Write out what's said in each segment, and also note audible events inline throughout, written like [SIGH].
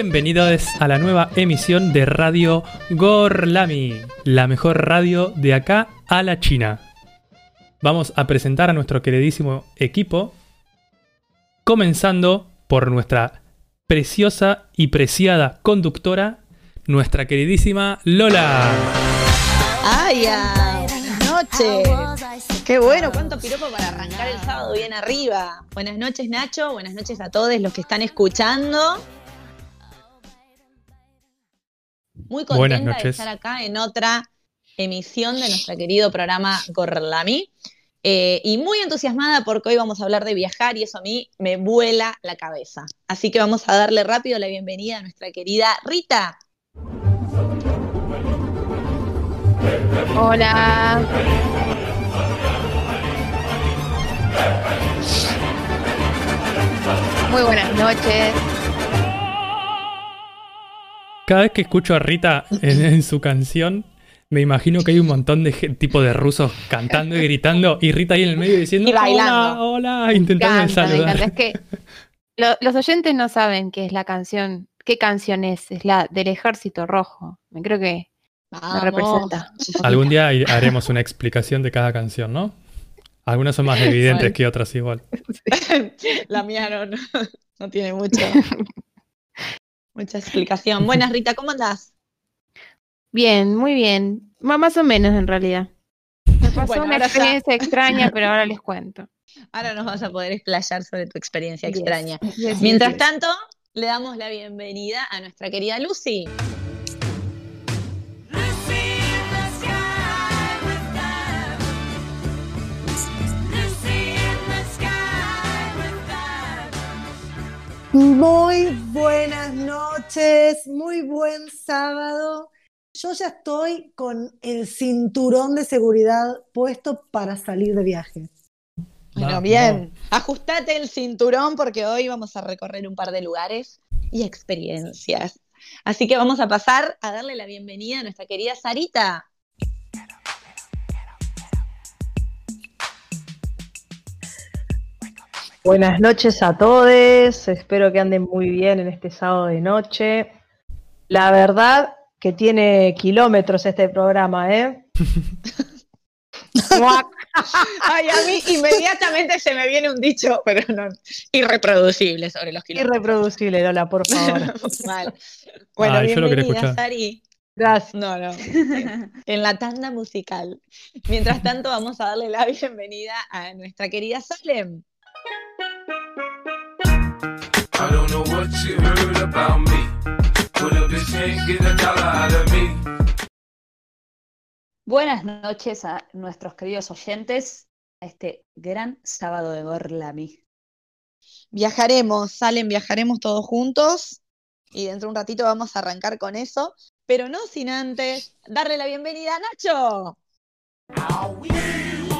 Bienvenidos a la nueva emisión de Radio Gorlami, la mejor radio de acá a la China. Vamos a presentar a nuestro queridísimo equipo, comenzando por nuestra preciosa y preciada conductora, nuestra queridísima Lola. ¡Ay, ya! Buenas noches. Qué bueno, cuánto piropo para arrancar el sábado bien arriba. Buenas noches, Nacho. Buenas noches a todos los que están escuchando. Muy contenta de estar acá en otra emisión de nuestro querido programa Gorlami. Eh, y muy entusiasmada porque hoy vamos a hablar de viajar y eso a mí me vuela la cabeza. Así que vamos a darle rápido la bienvenida a nuestra querida Rita. Hola. Muy buenas noches. Cada vez que escucho a Rita en, en su canción, me imagino que hay un montón de tipo de rusos cantando y gritando, y Rita ahí en el medio diciendo Y bailando. hola, hola, intentando Canta, saludar. Es que lo- los oyentes no saben qué es la canción, qué canción es, es la del Ejército Rojo. Me creo que Vamos. representa. Algún día haremos una explicación de cada canción, ¿no? Algunas son más evidentes que otras igual. [LAUGHS] La mía no, no, no tiene mucho, [LAUGHS] mucha explicación. Buenas, Rita, ¿cómo andás? Bien, muy bien. Más o menos en realidad. Me pasó Bueno, una ya- experiencia extraña, pero ahora les cuento. [LAUGHS] Ahora nos vas a poder explayar sobre tu experiencia Yes. extraña. Yes, Mientras yes. tanto, le damos la bienvenida a nuestra querida Lucy. Muy buenas noches, muy buen sábado. Yo ya estoy con el cinturón de seguridad puesto para salir de viaje. Bueno, bien. Ajustate el cinturón porque hoy vamos a recorrer un par de lugares y experiencias. Así que vamos a pasar a darle la bienvenida a nuestra querida Sarita. Buenas noches a todos, espero que anden muy bien en este sábado de noche. La verdad que tiene kilómetros este programa, ¿eh? [LAUGHS] Ay, a mí inmediatamente se me viene un dicho, pero no, irreproducible sobre los kilómetros. Irreproducible, Lola, por favor. [LAUGHS] Bueno, Ay, bienvenida. Sari. Gracias. No, no. [LAUGHS] En la tanda musical. Mientras tanto, vamos a darle la bienvenida a nuestra querida Salem. I don't know what you heard about me, but a bitch can't get a dollar out of me. Buenas noches a nuestros queridos oyentes a este gran sábado de Gorlami. Viajaremos, Salem, viajaremos todos juntos. Y dentro de un ratito vamos a arrancar con eso. Pero no sin antes darle la bienvenida a Nacho.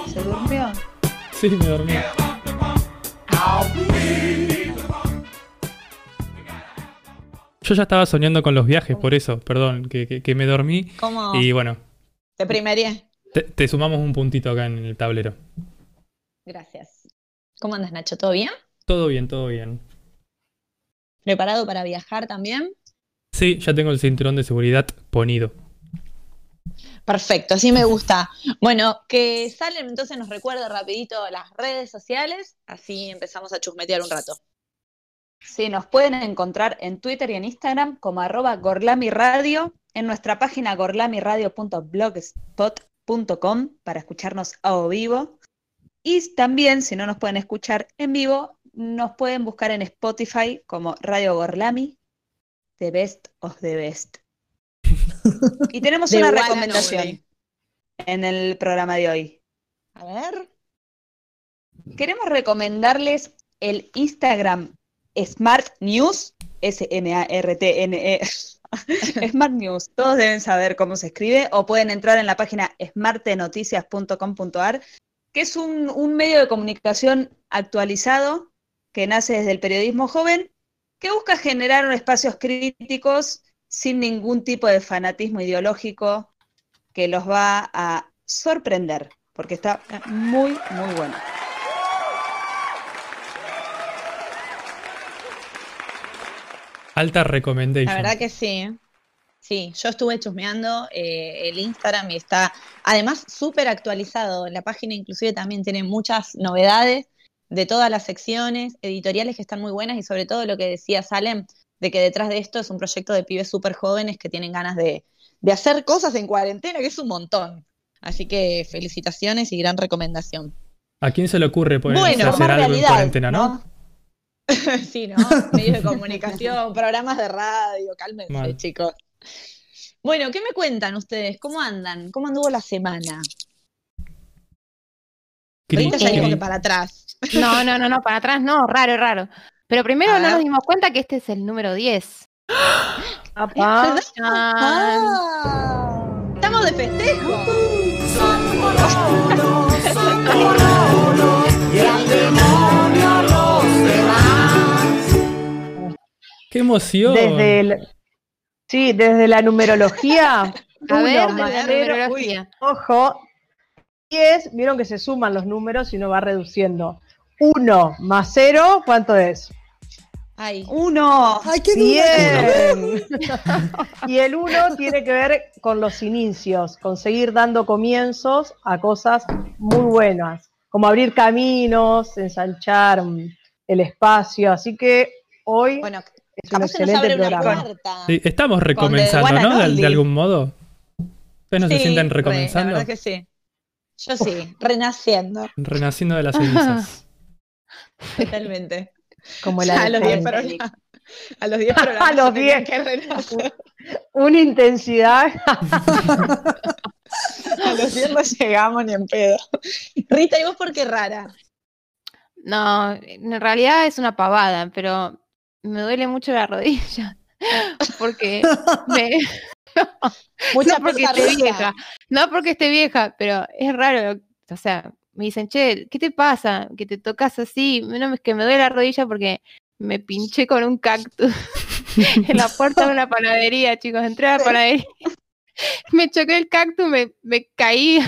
¿Se durmió? Sí, me dormí. Yo ya estaba soñando con los viajes, por eso, perdón, que, que- que me dormí. ¿Cómo Y bueno, te primería? te, te sumamos un puntito acá en el tablero. Gracias. ¿Cómo andas, Nacho? ¿Todo bien? Todo bien, todo bien. ¿Preparado para viajar también? Sí, ya tengo el cinturón de seguridad ponido. Perfecto, así me gusta. Bueno, que Salem entonces nos recuerde rapidito las redes sociales, así empezamos a chusmetear un rato. Sí, nos pueden encontrar en Twitter y en Instagram como arroba gorlamiradio, en nuestra página gorlamiradio.blogspot.com para escucharnos a vivo. Y también, si no nos pueden escuchar en vivo, nos pueden buscar en Spotify como Radio Gorlami, The Best of the Best. [LAUGHS] Y tenemos una recomendación en el programa de hoy. A ver. Queremos recomendarles el Instagram Smart News, S-M-A-R-T-N-E. [LAUGHS] Smart News, todos deben saber cómo se escribe o pueden entrar en la página smartenoticias.com.ar, que es un, un medio de comunicación actualizado que nace desde el periodismo joven, que busca generar espacios críticos sin ningún tipo de fanatismo ideológico que los va a sorprender, porque está muy, muy bueno. Alta recommendation. La verdad que sí. Sí, yo estuve chusmeando eh, el Instagram y está además súper actualizado. La página inclusive también tiene muchas novedades de todas las secciones, editoriales que están muy buenas y sobre todo lo que decía Salem, de que detrás de esto es un proyecto de pibes súper jóvenes que tienen ganas de, de hacer cosas en cuarentena, que es un montón. Así que felicitaciones y gran recomendación. ¿A quién se le ocurre ponerse Bueno, a hacer algo en cuarentena, no? [LAUGHS] sí, ¿no? Medios de [LAUGHS] comunicación, programas de radio, cálmense, Mal. chicos. Bueno, ¿qué me cuentan ustedes? ¿Cómo andan? ¿Cómo anduvo la semana? Cri, Rita ya dijo que para atrás. No, no, no, no, para atrás no, raro, raro. Pero primero no nos dimos cuenta que este es el número 10. [GASPS] Apá. Chan. Ah. Estamos de festejo. ¡Qué emoción! Desde el- sí, desde la numerología. [LAUGHS] A uno ver, más la cero, numerología. Ojo, 10, vieron que se suman los números y uno va reduciendo. 1 más 0, ¿cuánto es? Ay, Uno. Ay, qué. Bien. y el 1 tiene que ver con los inicios, con seguir dando comienzos a cosas muy buenas, como abrir caminos, ensanchar mm, el espacio. Así que hoy bueno, es un capaz se nos excelente programa. puerta. Sí, estamos recomenzando, ¿no? De, de algún modo. ¿Ustedes no se Sí, sienten re, recomenzando? La verdad que sí. Yo sí, renaciendo, Renaciendo de las cenizas. totalmente. Como el Ya a los 10 ADN. programas. A los 10 [LAUGHS] programas. [LAUGHS] A los se tenía 10. que renacer. Una intensidad. A los 10 no llegamos ni en pedo. Rita, ¿y vos por qué rara? No, en realidad es una pavada, pero me duele mucho la rodilla. [LAUGHS] Porque me, [LAUGHS] Mucha no porque esté vieja, no porque esté vieja, pero es raro. O sea, me dicen, che, ¿qué te pasa? Que te tocas así. No, es que me duele la rodilla porque me pinché con un cactus [LAUGHS] en la puerta de una panadería, chicos. Entré a la panadería, me choqué el cactus, me, me caí.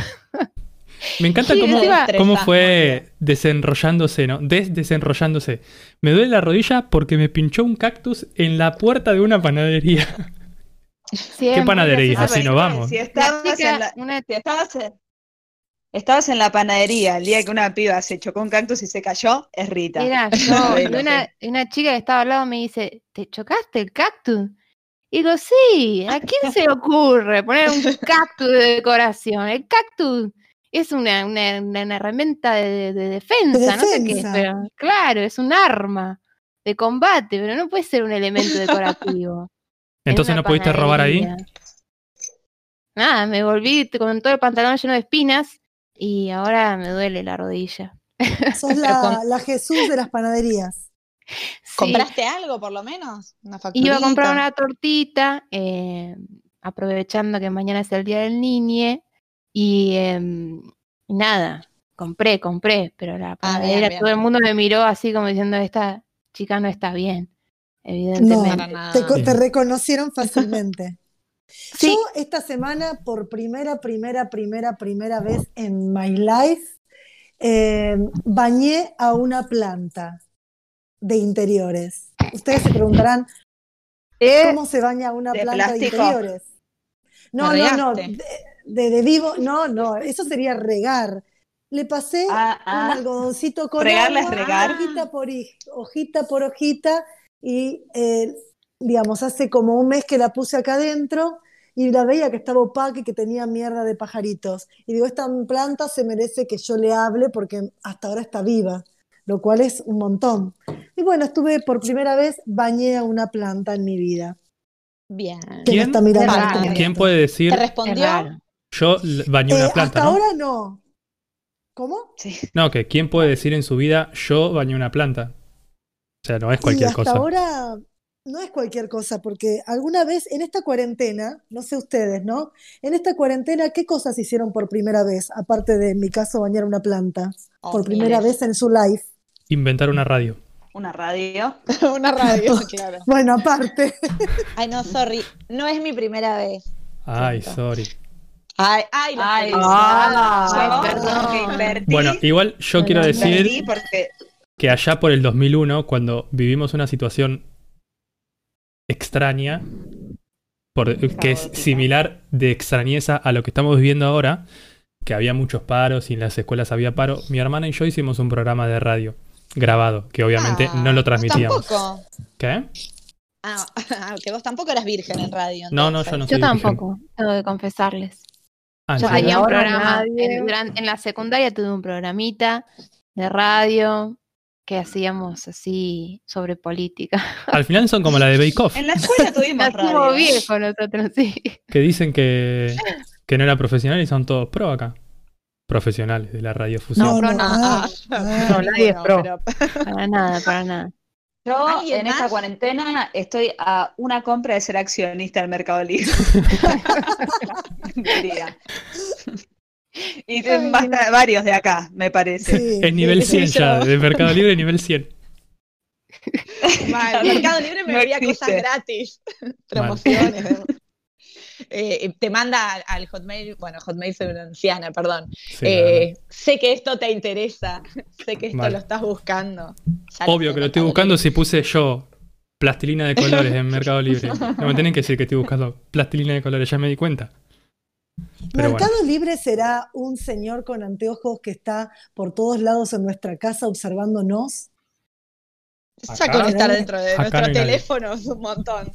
Me encanta Sí, cómo, encima- cómo fue desenrollándose, ¿no? Desdesenrollándose. Me duele la rodilla porque me pinchó un cactus en la puerta de una panadería. Muy panadería? Así no vamos. Si La estabas, chica, en la, una si estabas, en, estabas en la panadería el día que una piba se chocó un cactus y se cayó, es Rita. Era [LAUGHS] yo, una, una chica que estaba al lado me dice, ¿te chocaste el cactus? Y digo, sí, ¿a quién se le ocurre poner un cactus de decoración? El cactus es una, una, una- herramienta de, de- de defensa, no sé qué, defensa. pero claro, es un arma de combate, pero no puede ser un elemento decorativo. [LAUGHS] en Entonces no pudiste robar ahí. Nada, me volví con todo el pantalón lleno de espinas y ahora me duele la rodilla. [LAUGHS] Sos la, la Jesús de las panaderías. Sí. ¿Compraste algo por lo menos? Una. Iba a comprar una tortita, eh, aprovechando que mañana es el día del niñe, y em, nada, compré, compré, pero la Ah, panadera, bien. todo el mundo me miró así como diciendo, esta chica no está bien, No, evidentemente. Nada. te, te reconocieron fácilmente. [LAUGHS] Sí. Yo esta semana, por primera, primera, primera, primera vez en my life, eh, bañé a una planta de interiores. Ustedes se preguntarán, Eh, ¿cómo se baña a una ¿De planta de interiores? No, ¿La no, no? De, de- vivo, no, no, eso sería regar. Le pasé Ah, un ah. algodoncito con Regarla es agua, regar. hojita por hojita por hojita y eh, digamos hace como un mes que la puse acá adentro y la veía que estaba opaca y que tenía mierda de pajaritos y digo esta planta se merece que yo le hable porque hasta ahora está viva lo cual es un montón y bueno estuve por primera vez bañé a una planta en mi vida Bien. ¿Quién? ¿Quién puede ¿Te decir respondió? Yo bañé Eh, una planta, hasta no? ahora no ¿cómo? Sí. No, que quién puede decir en su vida yo bañé una planta. O sea, no es Y cualquier hasta cosa. ahora no es cualquier cosa, porque alguna vez en esta cuarentena, no sé ustedes, ¿no? En esta cuarentena, ¿qué cosas hicieron por primera vez? Aparte de, en mi caso, bañar una planta. Oh, por primera vez en su life. Inventar una radio. Una radio. [LAUGHS] una radio, [LAUGHS] claro. Bueno, aparte. Ay, no, sorry. No es mi primera vez. Ay, Siento. sorry. Ay, ay, la Ay. Ah, yo perdón. que invertí, Bueno, igual yo quiero decir porque que allá por el 2001, cuando vivimos una situación extraña, por- que es similar de extrañeza a lo que estamos viviendo ahora, que había muchos paros y en las escuelas había paro. Mi hermana y yo hicimos un programa de radio grabado, que obviamente Ah, no lo transmitíamos. Tampoco. ¿Qué? [LAUGHS] Ah, que vos tampoco eras virgen en radio. No, no, yo no Yo soy virgen. tampoco, tengo que confesarles. Ah, ¿en Yo tenía un programa, en, la secundaria tuve un programita de radio que hacíamos así sobre política. [LAUGHS] Al final son como la de Bake Off, En la escuela [LAUGHS] tuvimos Nacimos radio. viejos nosotros, sí. que dicen que, que no era profesional y son todos pro acá. Profesionales de la radiofusión. No, pro no, no. ah, ah. No, nadie es pro. pero- Para nada, para nada. Yo ¿Alguien en esta más? cuarentena estoy a una compra de ser accionista del Mercado Libre. [LAUGHS] Y basta- varios de acá, me parece. Sí, Es nivel sí, 100 ya, de Mercado Libre nivel 100. Mal, [LAUGHS] Mercado Libre me No cosas gratis, promociones. Eh, te manda al- Hotmail, bueno, Hotmail soy una anciana, perdón. Sí, Eh, sé que esto te interesa, [LAUGHS] sé que esto Vale. lo estás buscando. Ya. Obvio que lo estoy Mercado buscando Libre. si puse yo plastilina de colores en [LAUGHS] Mercado Libre. No me tienen que decir que estoy buscando plastilina de colores, ya me di cuenta. Pero bueno, Mercado Libre será un señor con anteojos que está por todos lados en nuestra casa observándonos. Ya Acá- con estar dentro de acá nuestro no hay nadie. teléfono es un montón.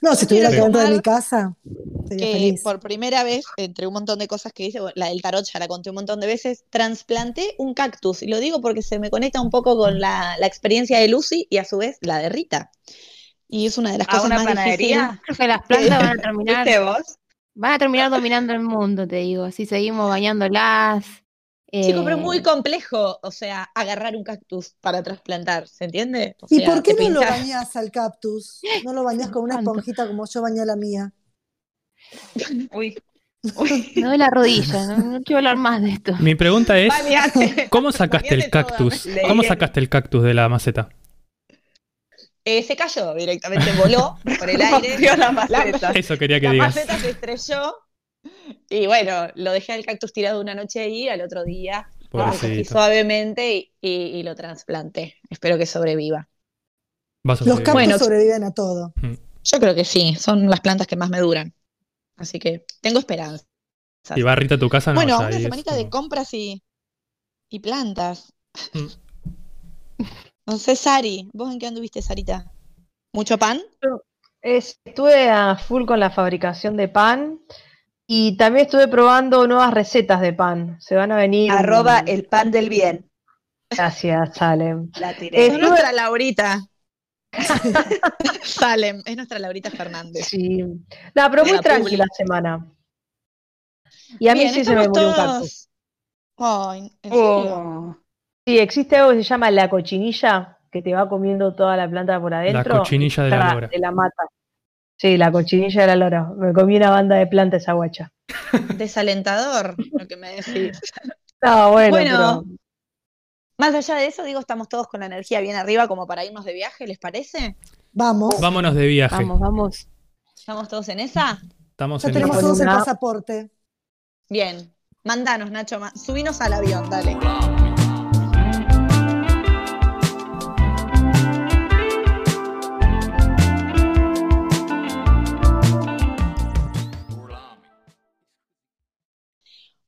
No, si estuviera dentro de mi casa, sería que feliz. por primera vez, entre un montón de cosas que hice, la del tarot ya la conté un montón de veces, trasplanté un cactus. Y lo digo porque se me conecta un poco con la, la experiencia de Lucy y a su vez la de Rita. Y es una de las ¿A cosas una más panadería? [LAUGHS] Creo que las plantas van a terminar, [LAUGHS] ¿Viste vos? van a terminar dominando el mundo, te digo. Si seguimos bañándolas. Chico, pero eh, es muy complejo, o sea, agarrar un cactus para trasplantar, ¿se entiende? O ¿Y sea, por qué no lo bañás al cactus? No lo [LAUGHS] bañás con una esponjita como yo bañé a la mía. [LAUGHS] Uy. Uy. Me doy la rodilla, no, no quiero hablar más de esto. mi pregunta es, Bañate. ¿cómo sacaste el Bañate cactus? ¿Cómo sacaste el cactus de la maceta? Eh, se cayó directamente, voló por el [LAUGHS] aire. Rompió la maceta. Eso quería que la digas. maceta se estrelló. [LAUGHS] Y bueno, lo dejé al cactus tirado una noche ahí, al otro día lo suavemente y, y- y lo trasplanté. Espero que sobreviva. A Los cactus Bueno. sobreviven a todo. Yo creo que sí, son las plantas que más me duran. Así que tengo esperanza. Y va Rita a tu casa, no. bueno, ya una ahí es semanita de como- compras y, y plantas. Mm. [LAUGHS] No sé, Sari, ¿vos en qué anduviste, Sarita? ¿Mucho pan? Es- estuve a full con la fabricación de pan y también estuve probando nuevas recetas de pan. Se van a venir. Arroba el pan del bien. Gracias, Salem. La tiré. Es Estuve- nuestra Laurita. [LAUGHS] Salem, es nuestra Laurita Fernández. Sí. No, pero De muy la tranquila publi. semana. Y a mí Bien, sí se me murió un cactus. todos- Ay, ¿en serio? Oh. Sí, existe algo que se llama la cochinilla, que te va comiendo toda la planta por adentro. cochinilla de la lora. Te la mata. Sí, la cochinilla de la lora. Me comí una banda de plantas esa guacha. Desalentador lo que me decís. No, bueno, Bueno, pero Más allá de eso, digo, estamos todos con la energía bien arriba como para irnos de viaje, ¿les parece? Vamos, Vámonos de viaje. Vamos, vamos. ¿Estamos todos en esa? Estamos ya en tenemos todos el pasaporte. Bien. Mandanos, Nacho, ma- subinos al avión, dale.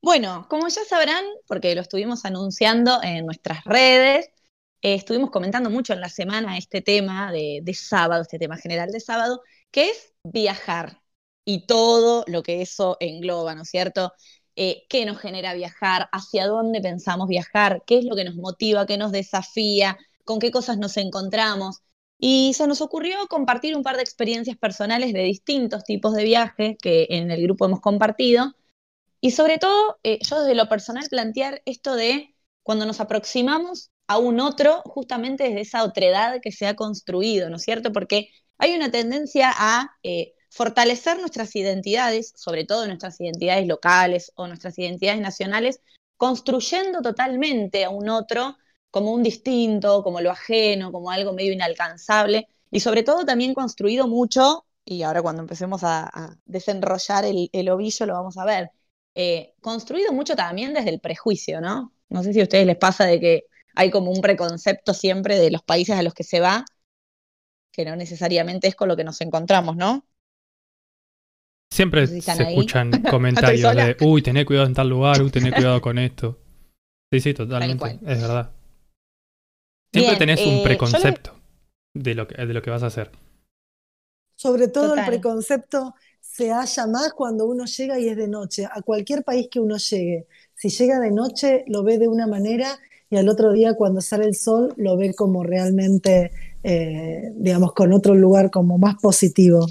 Bueno, como ya sabrán, porque lo estuvimos anunciando en nuestras redes, eh, estuvimos comentando mucho en la semana este tema de, sábado, este tema general de sábado, que es viajar y todo lo que eso engloba, ¿no es cierto? Eh, ¿Qué nos genera viajar? ¿Hacia dónde pensamos viajar? ¿Qué es lo que nos motiva? ¿Qué nos desafía? ¿Con qué cosas nos encontramos? Y se nos ocurrió compartir un par de experiencias personales de distintos tipos de viajes que en el grupo hemos compartido. Y sobre todo, eh, yo desde lo personal plantear esto de cuando nos aproximamos a un otro, justamente desde esa otredad que se ha construido, ¿no es cierto? Porque hay una tendencia a eh, fortalecer nuestras identidades, sobre todo nuestras identidades locales o nuestras identidades nacionales, construyendo totalmente a un otro como un distinto, como lo ajeno, como algo medio inalcanzable, y sobre todo también construido mucho, y ahora cuando empecemos a, desenrollar el, el ovillo lo vamos a ver, eh, construido mucho también desde el prejuicio, ¿no? No sé si a ustedes les pasa de que hay como un preconcepto siempre de los países a los que se va, que no necesariamente es con lo que nos encontramos, ¿no? Siempre se ahí. escuchan [LAUGHS] [LAUGHS] comentarios de, uy, tené cuidado en tal lugar, uy, tené cuidado con esto. Sí, sí, totalmente, es verdad. Siempre Bien, tenés eh, un le- preconcepto de, lo que, de lo que vas a hacer. Sobre todo Total. el preconcepto se halla más cuando uno llega y es de noche. A cualquier país que uno llegue, si llega de noche lo ve de una manera y al otro día cuando sale el sol lo ve como realmente, eh, digamos, con otro lugar como más positivo.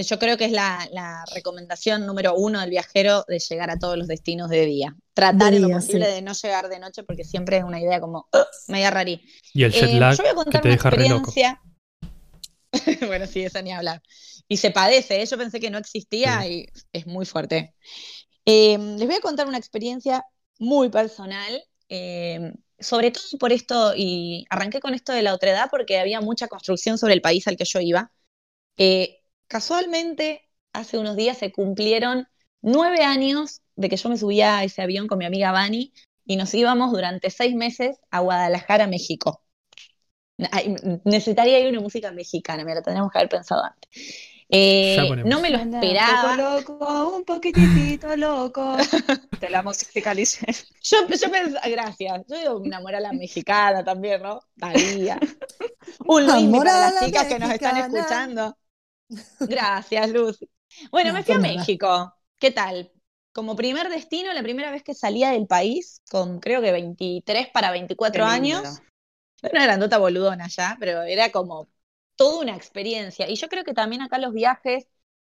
Yo creo que es la, la recomendación número uno del viajero de llegar a todos los destinos de día. Tratar De en lo día, posible sí. de no llegar de noche porque siempre es una idea como "Ugh", media rarí. Y el jet Eh, lag yo voy a que contar te una deja re loco. experiencia. [LAUGHS] bueno, sí, eso ni hablar. Y se padece, ¿eh? yo pensé que no existía y es muy fuerte. Eh, les voy a contar una experiencia muy personal, eh, sobre todo por esto, y arranqué con esto de la otredad porque había mucha construcción sobre el país al que yo iba. Eh, casualmente, hace unos días se cumplieron nueve años de que yo me subía a ese avión con mi amiga Vani y nos íbamos durante seis meses a Guadalajara, México. Ay, necesitaría ir una música mexicana, me la tendríamos que haber pensado antes. Eh, no me lo esperaba. Un poco loco, un poquitito loco. [LAUGHS] Te la musicalicé. Yo, yo pensaba, gracias. Yo digo una moral mexicana también, ¿no? Talía. Un Amor para a las la chicas que nos están escuchando. Gracias, Lucy. Bueno, No, me fui a nada. México. ¿Qué tal? Como primer destino, la primera vez que salía del país, con creo que 23 para 24 Qué lindo. Era una grandota boludona ya, pero era como toda una experiencia. Y yo creo que también acá los viajes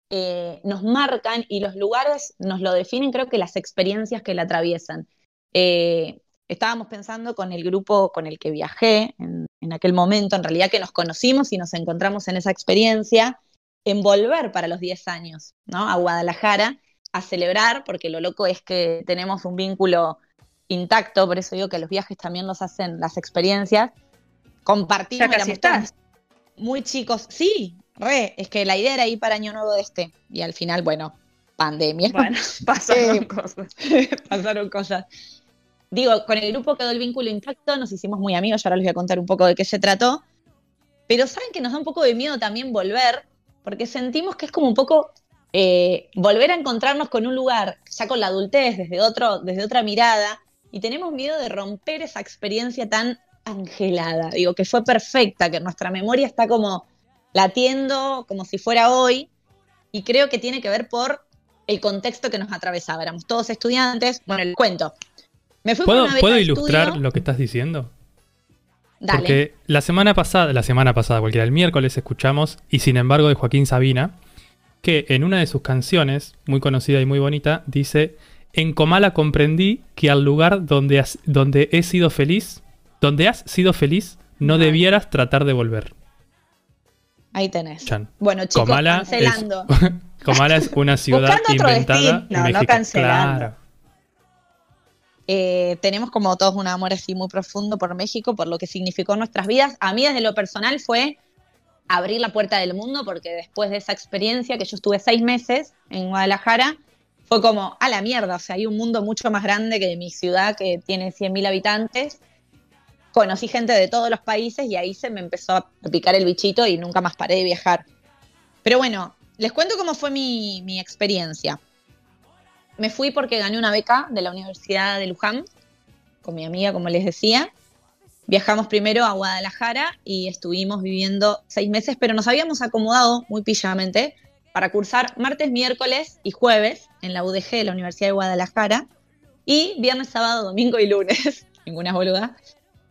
eh, nos marcan y los lugares nos lo definen, creo que las experiencias que la atraviesan. Eh, estábamos pensando con el grupo con el que viajé en, aquel momento, en realidad que nos conocimos y nos encontramos en esa experiencia, en volver para los 10 años, ¿no? A Guadalajara a celebrar, porque lo loco es que tenemos un vínculo intacto, por eso digo que los viajes también nos hacen las experiencias. Compartimos, Ya casi estás. muy chicos. Sí, re, es que la idea era ir para Año Nuevo de este. Y al final, bueno, pandemia. Bueno, [LAUGHS] [LAUGHS] pasaron Eh, cosas. [LAUGHS] Pasaron cosas. Digo, con el grupo quedó el vínculo intacto, nos hicimos muy amigos, ahora les voy a contar un poco de qué se trató. Pero saben que nos da un poco de miedo también volver, porque sentimos que es como un poco eh, volver a encontrarnos con un lugar, ya con la adultez, desde, otro, desde otra mirada, y tenemos miedo de romper esa experiencia tan angelada. Digo, que fue perfecta, que nuestra memoria está como latiendo como si fuera hoy, y creo que tiene que ver por el contexto que nos atravesaba. Éramos todos estudiantes. Bueno, el cuento. Me fui ¿Puedo, una ¿puedo ilustrar estudio. lo que estás diciendo? Dale. Porque la semana pasada, la semana pasada, cualquiera, el miércoles escuchamos Y sin embargo de Joaquín Sabina, que en una de sus canciones, muy conocida y muy bonita, dice, en Comala comprendí que al lugar donde, has- donde he sido feliz, donde has sido feliz, no debieras tratar de volver. Ahí tenés. Chan. Bueno, chicos, Comala cancelando. [LAUGHS] Comala es una ciudad Buscando otro inventada no México. cancelando. Claro. Eh, tenemos como todos un amor así muy profundo por México, por lo que significó nuestras vidas. A mí desde lo personal fue abrir la puerta del mundo, porque después de esa experiencia, que yo estuve seis meses en Guadalajara, fue como, a la mierda, o sea, hay un mundo mucho más grande que mi ciudad, que tiene 100.000 habitantes. Conocí gente de todos los países y ahí se me empezó a picar el bichito y nunca más paré de viajar. Pero bueno, les cuento cómo fue mi, mi experiencia. Me fui porque gané una beca de la Universidad de Luján con mi amiga, como les decía. Viajamos primero a Guadalajara y estuvimos viviendo seis meses, pero nos habíamos acomodado muy pillamente para cursar martes, miércoles y jueves en la UDG de la Universidad de Guadalajara y viernes, sábado, domingo y lunes, [LAUGHS] ninguna boluda,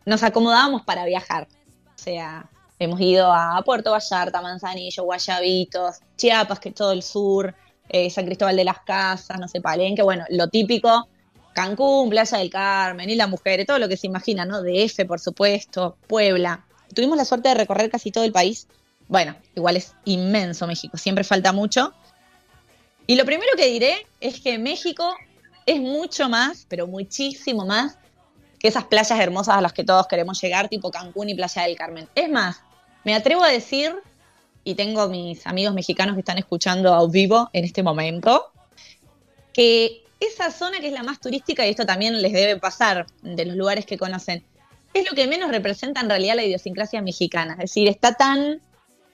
nos acomodábamos para viajar. O sea, hemos ido a Puerto Vallarta, Manzanillo, Guayabitos, Chiapas, que es todo el sur, eh, San Cristóbal de las Casas, no sé, Palenque, bueno, lo típico, Cancún, Playa del Carmen, y la Mujer, todo lo que se imagina, ¿no? DF, por supuesto, Puebla. Tuvimos la suerte de recorrer casi todo el país. Bueno, igual es inmenso México, siempre falta mucho. Y lo primero que diré es que México es mucho más, pero muchísimo más, esas playas hermosas a las que todos queremos llegar, tipo Cancún y Playa del Carmen. Es más, me atrevo a decir, y tengo mis amigos mexicanos que están escuchando a vivo en este momento, que esa zona que es la más turística, y esto también les debe pasar de los lugares que conocen, es lo que menos representa en realidad la idiosincrasia mexicana. Es decir, está tan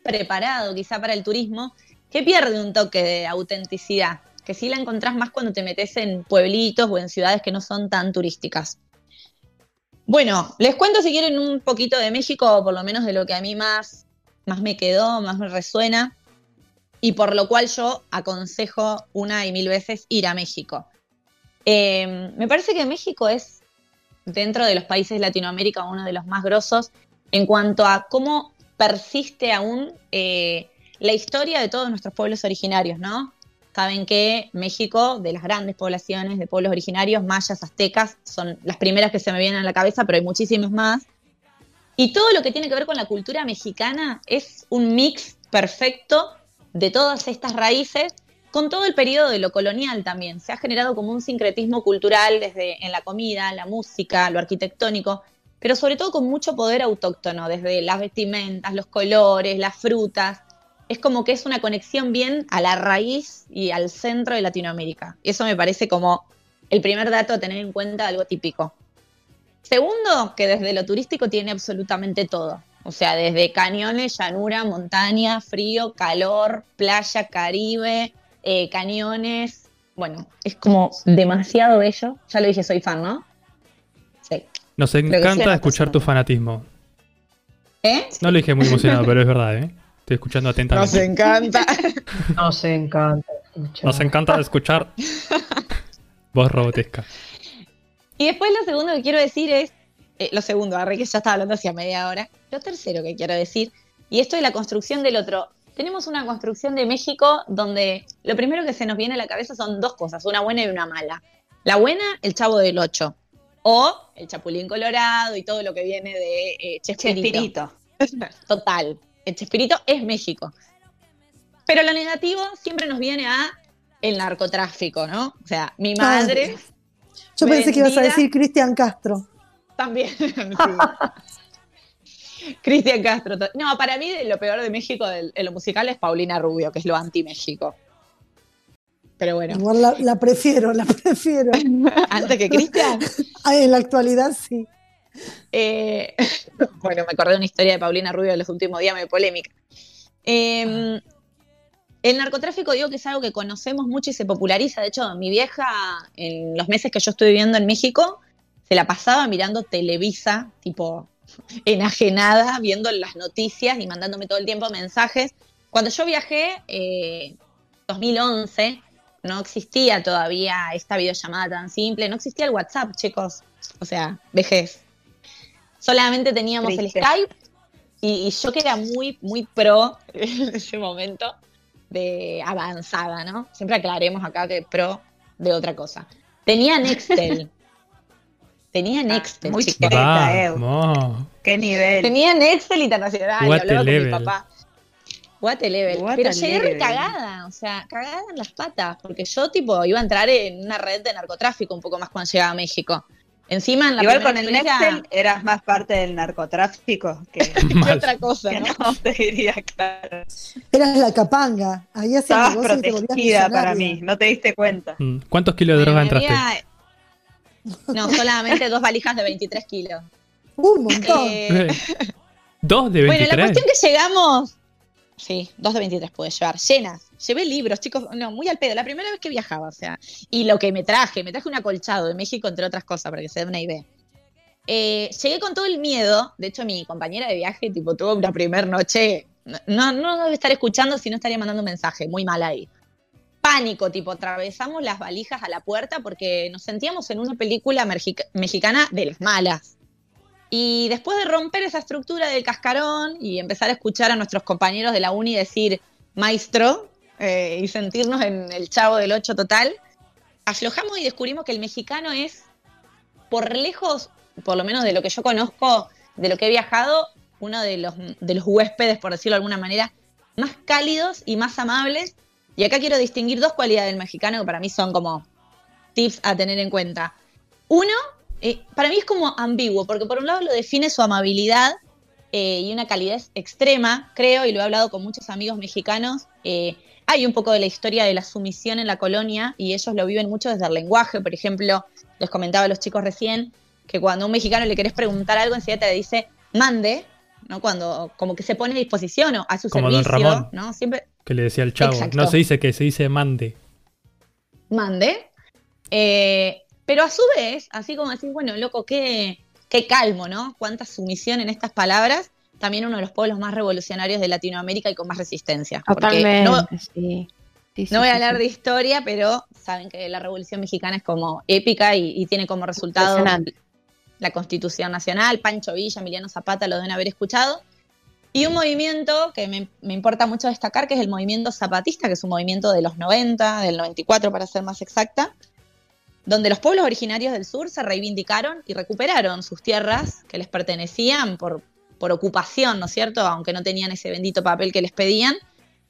preparado quizá para el turismo, que pierde un toque de autenticidad, que sí la encontrás más cuando te metes en pueblitos o en ciudades que no son tan turísticas. Bueno, les cuento si quieren un poquito de México, o por lo menos de lo que a mí más, más me quedó, más me resuena, y por lo cual yo aconsejo una y mil veces ir a México. Eh, me parece que México es, dentro de los países de Latinoamérica, uno de los más grosos en cuanto a cómo persiste aún eh, la historia de todos nuestros pueblos originarios, ¿no? Saben que México, de las grandes poblaciones de pueblos originarios, mayas, aztecas, son las primeras que se me vienen a la cabeza, pero hay muchísimas más. Y todo lo que tiene que ver con la cultura mexicana es un mix perfecto de todas estas raíces con todo el periodo de lo colonial también. Se ha generado como un sincretismo cultural desde en la comida, la música, lo arquitectónico, pero sobre todo con mucho poder autóctono, desde las vestimentas, los colores, las frutas. Es como que es una conexión bien a la raíz y al centro de Latinoamérica. Eso me parece como el primer dato a tener en cuenta, algo típico. Segundo, que desde lo turístico tiene absolutamente todo. O sea, desde cañones, llanura, montaña, frío, calor, playa, caribe, eh, cañones. Bueno, es como demasiado bello. Ya lo dije, soy fan, ¿no? Sí. Nos encanta escuchar tu fanatismo. ¿Eh? No lo dije muy emocionado, [LAUGHS] pero es verdad, ¿eh? Estoy escuchando Nos atentamente. encanta. [LAUGHS] Nos encanta escuchar. Nos encanta escuchar voz robotesca. Y después lo segundo que quiero decir es, eh, lo segundo, arre que ya estaba hablando hacia media hora, lo tercero que quiero decir, y esto es la construcción del otro. Tenemos una construcción de México donde lo primero que se nos viene a la cabeza son dos cosas, una buena y una mala. La buena, el Chavo del Ocho, o el Chapulín Colorado y todo lo que viene de eh, Chespirito. Chespirito. Total, el Chespirito es México. Pero lo negativo siempre nos viene a el narcotráfico, ¿no? O sea, mi madre... Yo pensé que ibas a decir Cristian Castro. También. [LAUGHS] Cristian Castro. No, para mí lo peor de México en lo musical es Paulina Rubio, que es lo anti-México. Pero bueno, Igual la, la prefiero, la prefiero. [LAUGHS] antes que Cristian. [LAUGHS] Ah, En la actualidad sí. Eh, [LAUGHS] bueno, me acordé de una historia de Paulina Rubio de los últimos días, me polémica. Eh, el narcotráfico digo que es algo que conocemos mucho y se populariza. De hecho, mi vieja, en los meses que yo estuve viviendo en México, se la pasaba mirando Televisa, tipo [LAUGHS] enajenada, viendo las noticias y mandándome todo el tiempo mensajes. Cuando yo viajé, eh, 2011, no existía todavía esta videollamada tan simple, no existía el WhatsApp, chicos. O sea, vejez. Solamente teníamos el. Skype y, y yo que era muy, muy pro [LAUGHS] en ese momento de avanzada, ¿no? Siempre aclaremos acá que pro de otra cosa. Tenía Nextel. [LAUGHS] Tenía Nextel, muy chicos. chiquita. eh. Vamos. ¿Qué nivel? Tenía Nextel internacional y hablaba con mi papá. What a level. What Pero a llegué level. recagada, o sea, cagada en las patas, porque yo tipo iba a entrar en una red de narcotráfico un poco más cuando llegaba a México. Encima en la Igual con el Nextel eras más parte del narcotráfico que, [LAUGHS] ¿qué Mal. otra cosa, que ¿no? no, te diría claro. Eras la capanga. Ahí hacías Estabas y te volvías protegida para mí, no te diste cuenta. Mm, ¿Cuántos kilos de droga entraste? había- No, solamente dos valijas de 23 kilos. Un montón. Eh, [LAUGHS] ¿Dos de Bueno, la 23? cuestión que llegamos. Sí, dos de 23 pude llevar, llenas. Llevé libros, chicos, no, muy al pedo. La primera vez que viajaba, o sea. Y lo que me traje, me traje un acolchado de México, entre otras cosas, para que se den una idea. Eh, llegué con todo el miedo. De hecho, mi compañera de viaje, tipo, tuvo una primera noche. No, no debe estar escuchando si no estaría mandando un mensaje. Muy mal ahí. Pánico, tipo, atravesamos las valijas a la puerta porque nos sentíamos en una película mexicana de las malas. Y después de romper esa estructura del cascarón y empezar a escuchar a nuestros compañeros de la uni decir maestro eh, y sentirnos en el chavo del 8 total, aflojamos y descubrimos que el mexicano es, por lejos, por lo menos de lo que yo conozco, de lo que he viajado, uno de los, de los huéspedes, por decirlo de alguna manera, más cálidos y más amables. Y acá quiero distinguir dos cualidades del mexicano que para mí son como tips a tener en cuenta. Uno, eh, para mí es como ambiguo, porque por un lado lo define su amabilidad eh, y una calidez extrema, creo, y lo he hablado con muchos amigos mexicanos. eh, hay un poco de la historia de la sumisión en la colonia y ellos lo viven mucho desde el lenguaje. Por ejemplo, les comentaba a los chicos recién que cuando a un mexicano le querés preguntar algo, enseguida te dice mande, ¿no? Cuando como que se pone a disposición o a su Como don servicio, Ramón. ¿no? Siempre Que le decía al chavo. Exacto. No se dice que, se dice mande. mande. Eh, pero a su vez, así como decís, bueno, loco, qué, qué calmo, ¿no? Cuánta sumisión en estas palabras. También uno de los pueblos más revolucionarios de Latinoamérica y con más resistencia. Totalmente. no, sí. Sí, sí, no voy a hablar de historia, pero saben que la Revolución Mexicana es como épica y, y tiene como resultado la Constitución Nacional, Pancho Villa, Emiliano Zapata lo deben haber escuchado. Y un movimiento que me, me importa mucho destacar, que es el movimiento zapatista, que es un movimiento de los 90, del 94 para ser más exacta, donde los pueblos originarios del sur se reivindicaron y recuperaron sus tierras que les pertenecían por, por ocupación, ¿no es cierto? Aunque no tenían ese bendito papel que les pedían.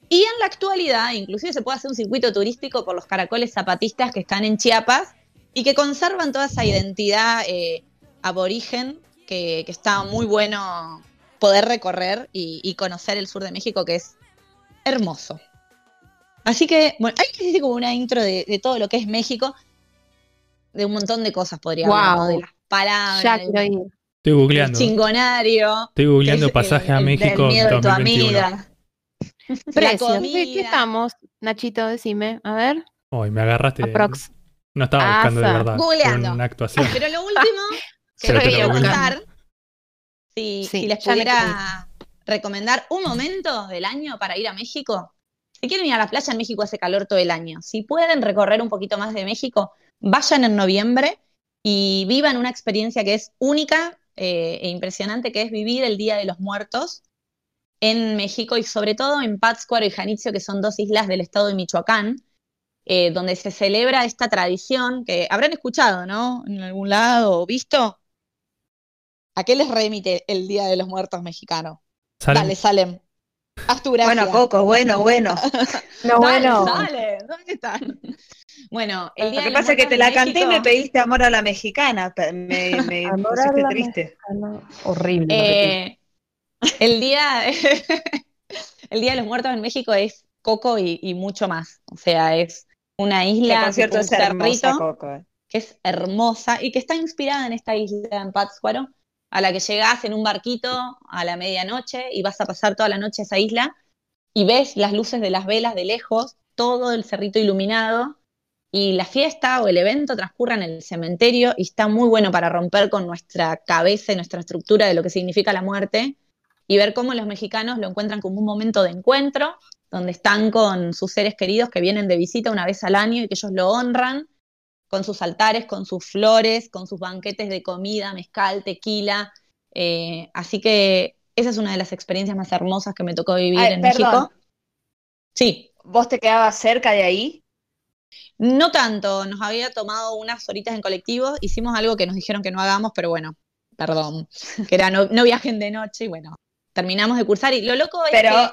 Y en la actualidad, inclusive se puede hacer un circuito turístico por los caracoles zapatistas que están en Chiapas y que conservan toda esa identidad eh, aborigen que, está muy bueno poder recorrer y, y conocer el sur de México, que es hermoso. Así que, bueno, hay que como una intro de todo lo que es México, de un montón de cosas podría hablar, ¿no? De las palabras, Ya quiero ir. Estoy googleando. chingonario, Estoy googleando que es, pasaje a el- México Del miedo de tu 2021. amiga. [LAUGHS] Precios. ¿Qué, estamos, Nachito? Decime. A ver. Hoy me agarraste. Aprox. No estaba buscando de verdad. Googleando. Una actuación. Pero lo último que Pero les googleé. contar, si, Sí, si les pudiera recomendar un momento del año para ir a México, si quieren ir a la playa, en México hace calor todo el año. Si pueden recorrer un poquito más de México, vayan en noviembre y vivan una experiencia que es única eh, e impresionante, que es vivir el Día de los Muertos en México y sobre todo en Pátzcuaro y Janitzio, que son dos islas del estado de Michoacán, eh, donde se celebra esta tradición que habrán escuchado, ¿no? En algún lado o visto. ¿A qué les remite el Día de los Muertos mexicano? ¿Salen? Dale, Salem. Haz tu gracia. Bueno, Coco, bueno, bueno. [LAUGHS] No, Dale, bueno. Salem, ¿dónde están? Bueno, el Día Lo que pasa es que te la canté y me pediste amor a la mexicana. Me, [LAUGHS] me pusiste triste. Horrible. eh, el, día, [LAUGHS] el Día de los Muertos en México es Coco y, y mucho más. O sea, es una isla por cierto es hermosa. Coco. eh. que es hermosa y que está inspirada en esta isla en Pátzcuaro, a la que llegás en un barquito a la medianoche y vas a pasar toda la noche a esa isla y ves las luces de las velas de lejos, todo el cerrito iluminado y la fiesta o el evento transcurre en el cementerio y está muy bueno para romper con nuestra cabeza y nuestra estructura de lo que significa la muerte y ver cómo los mexicanos lo encuentran como un momento de encuentro, donde están con sus seres queridos que vienen de visita una vez al año y que ellos lo honran con sus altares, con sus flores, con sus banquetes de comida, mezcal, tequila. eh, así que esa es una de las experiencias más hermosas que me tocó vivir Ay, en perdón. México. Sí, ¿Vos te quedabas cerca de ahí? No tanto, nos había tomado unas horitas en colectivo, hicimos algo que nos dijeron que no hagamos, pero bueno, perdón, que era no, no viajen de noche y bueno, terminamos de cursar y lo loco es Pero que...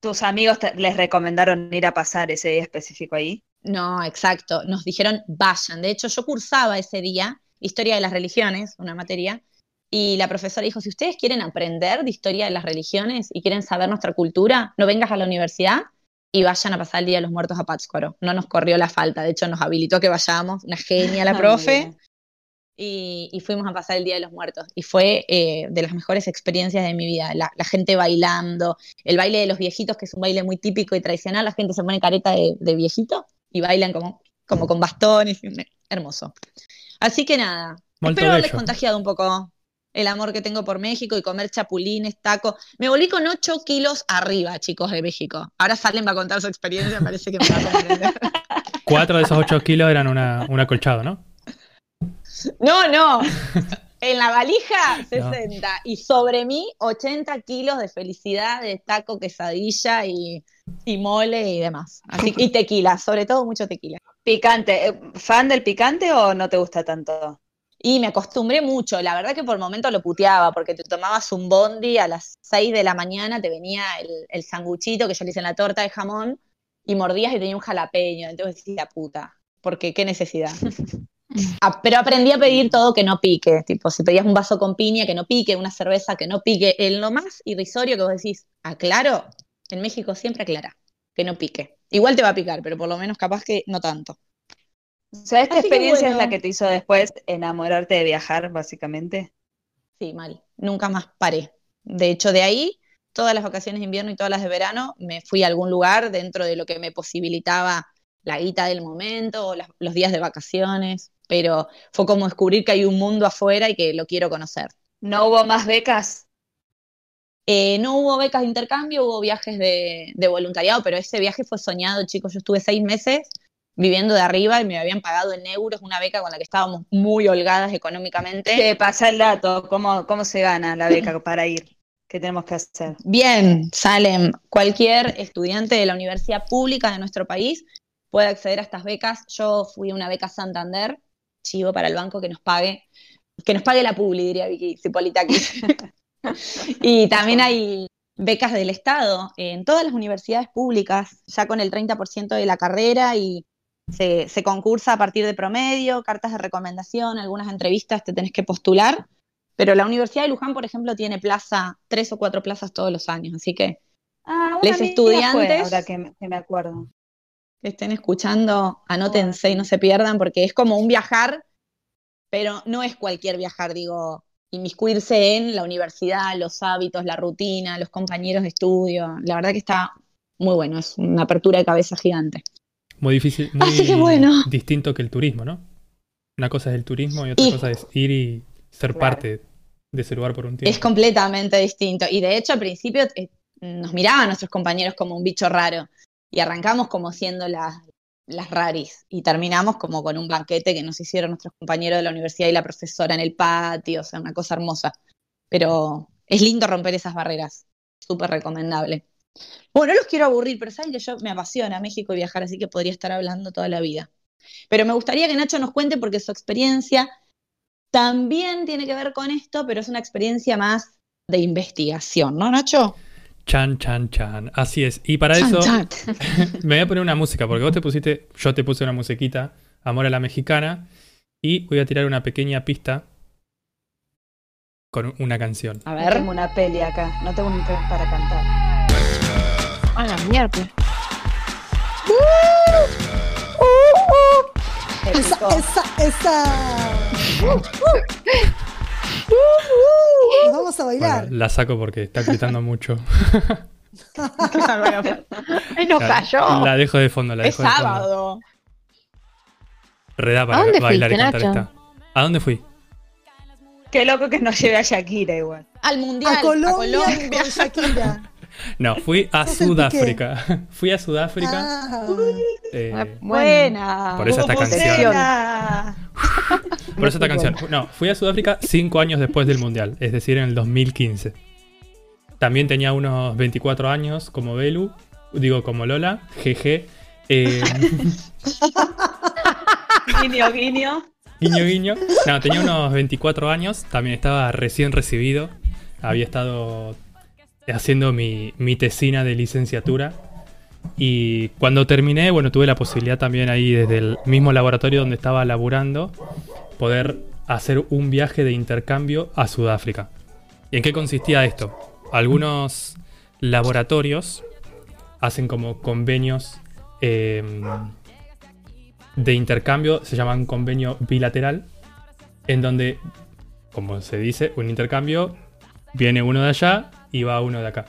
tus amigos te- les recomendaron ir a pasar ese día específico ahí. No, exacto. Nos dijeron vayan. De hecho, yo cursaba ese día Historia de las Religiones, una materia, y la profesora dijo, si ustedes quieren aprender de historia de las religiones y quieren saber nuestra cultura, no vengas a la universidad y vayan a pasar el Día de los Muertos a Pátzcuaro. No nos corrió la falta, de hecho nos habilitó que vayamos, una genia la [LAUGHS] profe, y, y fuimos a pasar el Día de los Muertos. Y fue eh, de las mejores experiencias de mi vida. La, la gente bailando, el baile de los viejitos, que es un baile muy típico y tradicional, la gente se pone careta de, de viejito y bailan como, como con bastones, y- hermoso. Así que nada, Molto espero haberles contagiado un poco el amor que tengo por México y comer chapulines, taco. Me volví con 8 kilos arriba, chicos, de México. Ahora Salen va a contar su experiencia, parece que me va a comprender. [LAUGHS] Cuatro de esos ocho kilos eran una, un acolchado, ¿no? No, no. [LAUGHS] En la valija, 60. Y sobre mí, 80 kilos de felicidad, de taco, quesadilla y, y mole y demás. Así, y tequila, sobre todo mucho tequila. Picante. eh, ¿Fan del picante o no te gusta tanto? Y me acostumbré mucho. La verdad que por momento lo puteaba, porque te tomabas un bondi a las 6 de la mañana, te venía el, el sanguchito que yo le hice en la torta de jamón, y mordías y tenía un jalapeño. Entonces decía, puta, porque qué necesidad. [LAUGHS] Ah, pero aprendí a pedir todo que no pique. Tipo, si pedías un vaso con piña, que no pique, una cerveza que no pique. En lo más irrisorio que vos decís, aclaro, en México siempre aclara, que no pique. Igual te va a picar, pero por lo menos capaz que no tanto. O sea, esta Así experiencia es bueno. la que te hizo después enamorarte de viajar, básicamente. Sí, mal. Nunca más paré. De hecho, de ahí, todas las vacaciones de invierno y todas las de verano, me fui a algún lugar dentro de lo que me posibilitaba la guita del momento o las- los días de vacaciones. Pero fue como descubrir que hay un mundo afuera y que lo quiero conocer. ¿No hubo más becas? Eh, no hubo becas de intercambio, hubo viajes de, de voluntariado, pero ese viaje fue soñado, chicos. Yo estuve seis meses viviendo de arriba y me habían pagado en euros una beca con la que estábamos muy holgadas económicamente. Te pasa el dato, ¿cómo, cómo se gana la beca para ir? ¿Qué tenemos que hacer? Bien, Salem, cualquier estudiante de la universidad pública de nuestro país puede acceder a estas becas. Yo fui a una beca Santander, chivo para el banco que nos pague, que nos pague la publi, diría Vicky Cipolitakis. [LAUGHS] y también hay becas del Estado en todas las universidades públicas, ya con el 30% de la carrera y se, se concursa a partir de promedio, cartas de recomendación, algunas entrevistas te tenés que postular. Pero la Universidad de Luján, por ejemplo, tiene plaza, tres o cuatro plazas todos los años, así que Ah, Les estudiantes- fue, ahora que me, que me acuerdo. que estén escuchando, anótense y no se pierdan, porque es como un viajar, pero no es cualquier viajar, digo, inmiscuirse en la universidad, los hábitos, la rutina, los compañeros de estudio. La verdad que está muy bueno, es una apertura de cabeza gigante. Muy difícil, [LAUGHS] muy Así que bueno. distinto que el turismo, ¿no? Una cosa es el turismo y otra Y- cosa es ir y ser Claro. parte de ese lugar por un tiempo. Es completamente distinto. Y de hecho, al principio eh, nos miraban nuestros compañeros como un bicho raro. Y arrancamos como siendo las, las raris. Y terminamos como con un banquete que nos hicieron nuestros compañeros de la universidad y la profesora en el patio. O sea, una cosa hermosa. Pero es lindo romper esas barreras. Súper recomendable. Bueno, no los quiero aburrir, pero saben que yo me apasiona México y viajar, así que podría estar hablando toda la vida. Pero me gustaría que Nacho nos cuente porque su experiencia también tiene que ver con esto, pero es una experiencia más de investigación, ¿no, Nacho? Chan, chan, chan. Así es. Y para Chan, eso chan. [LAUGHS] me voy a poner una música, porque vos te pusiste, yo te puse una musiquita, Amor a la Mexicana, y voy a tirar una pequeña pista con una canción. A No ver. tengo una peli acá, no tengo un para cantar. A la mierda. Esa, Épico. esa, esa. Uh, uh. Uh, uh. Nos vamos a Bueno, bailar. la saco porque está gritando mucho. [LAUGHS] ¡Ay, nos La- cayó! La dejo de fondo, la es dejo de fondo. sábado. Reda para ¿A dónde bailar y cantar Nacho? esta. ¿A dónde fui? Qué loco que nos lleve a Shakira igual. Al mundial. A Colombia, Colombia. con Shakira. [LAUGHS] No, fui a [LAUGHS] Sudáfrica. [LAUGHS] fui a Sudáfrica. Ah, eh, Ah, bueno. Buena. Por eso esta canción. Por eso esta canción. No, fui a Sudáfrica cinco años después del Mundial, es decir, en el 2015. También tenía unos 24 años como Belu, digo como Lola, jeje. Eh, [LAUGHS] Guiño, guiño. guiño, guiño. No, tenía unos 24 años, también estaba recién recibido. Había estado haciendo mi, mi tesina de licenciatura. Y cuando terminé, bueno, tuve la posibilidad también ahí desde el mismo laboratorio donde estaba laburando, poder hacer un viaje de intercambio a Sudáfrica. ¿Y en qué consistía esto? Algunos laboratorios hacen como convenios eh, de intercambio, se llaman convenio bilateral, en donde, como se dice, un intercambio, viene uno de allá y va uno de acá.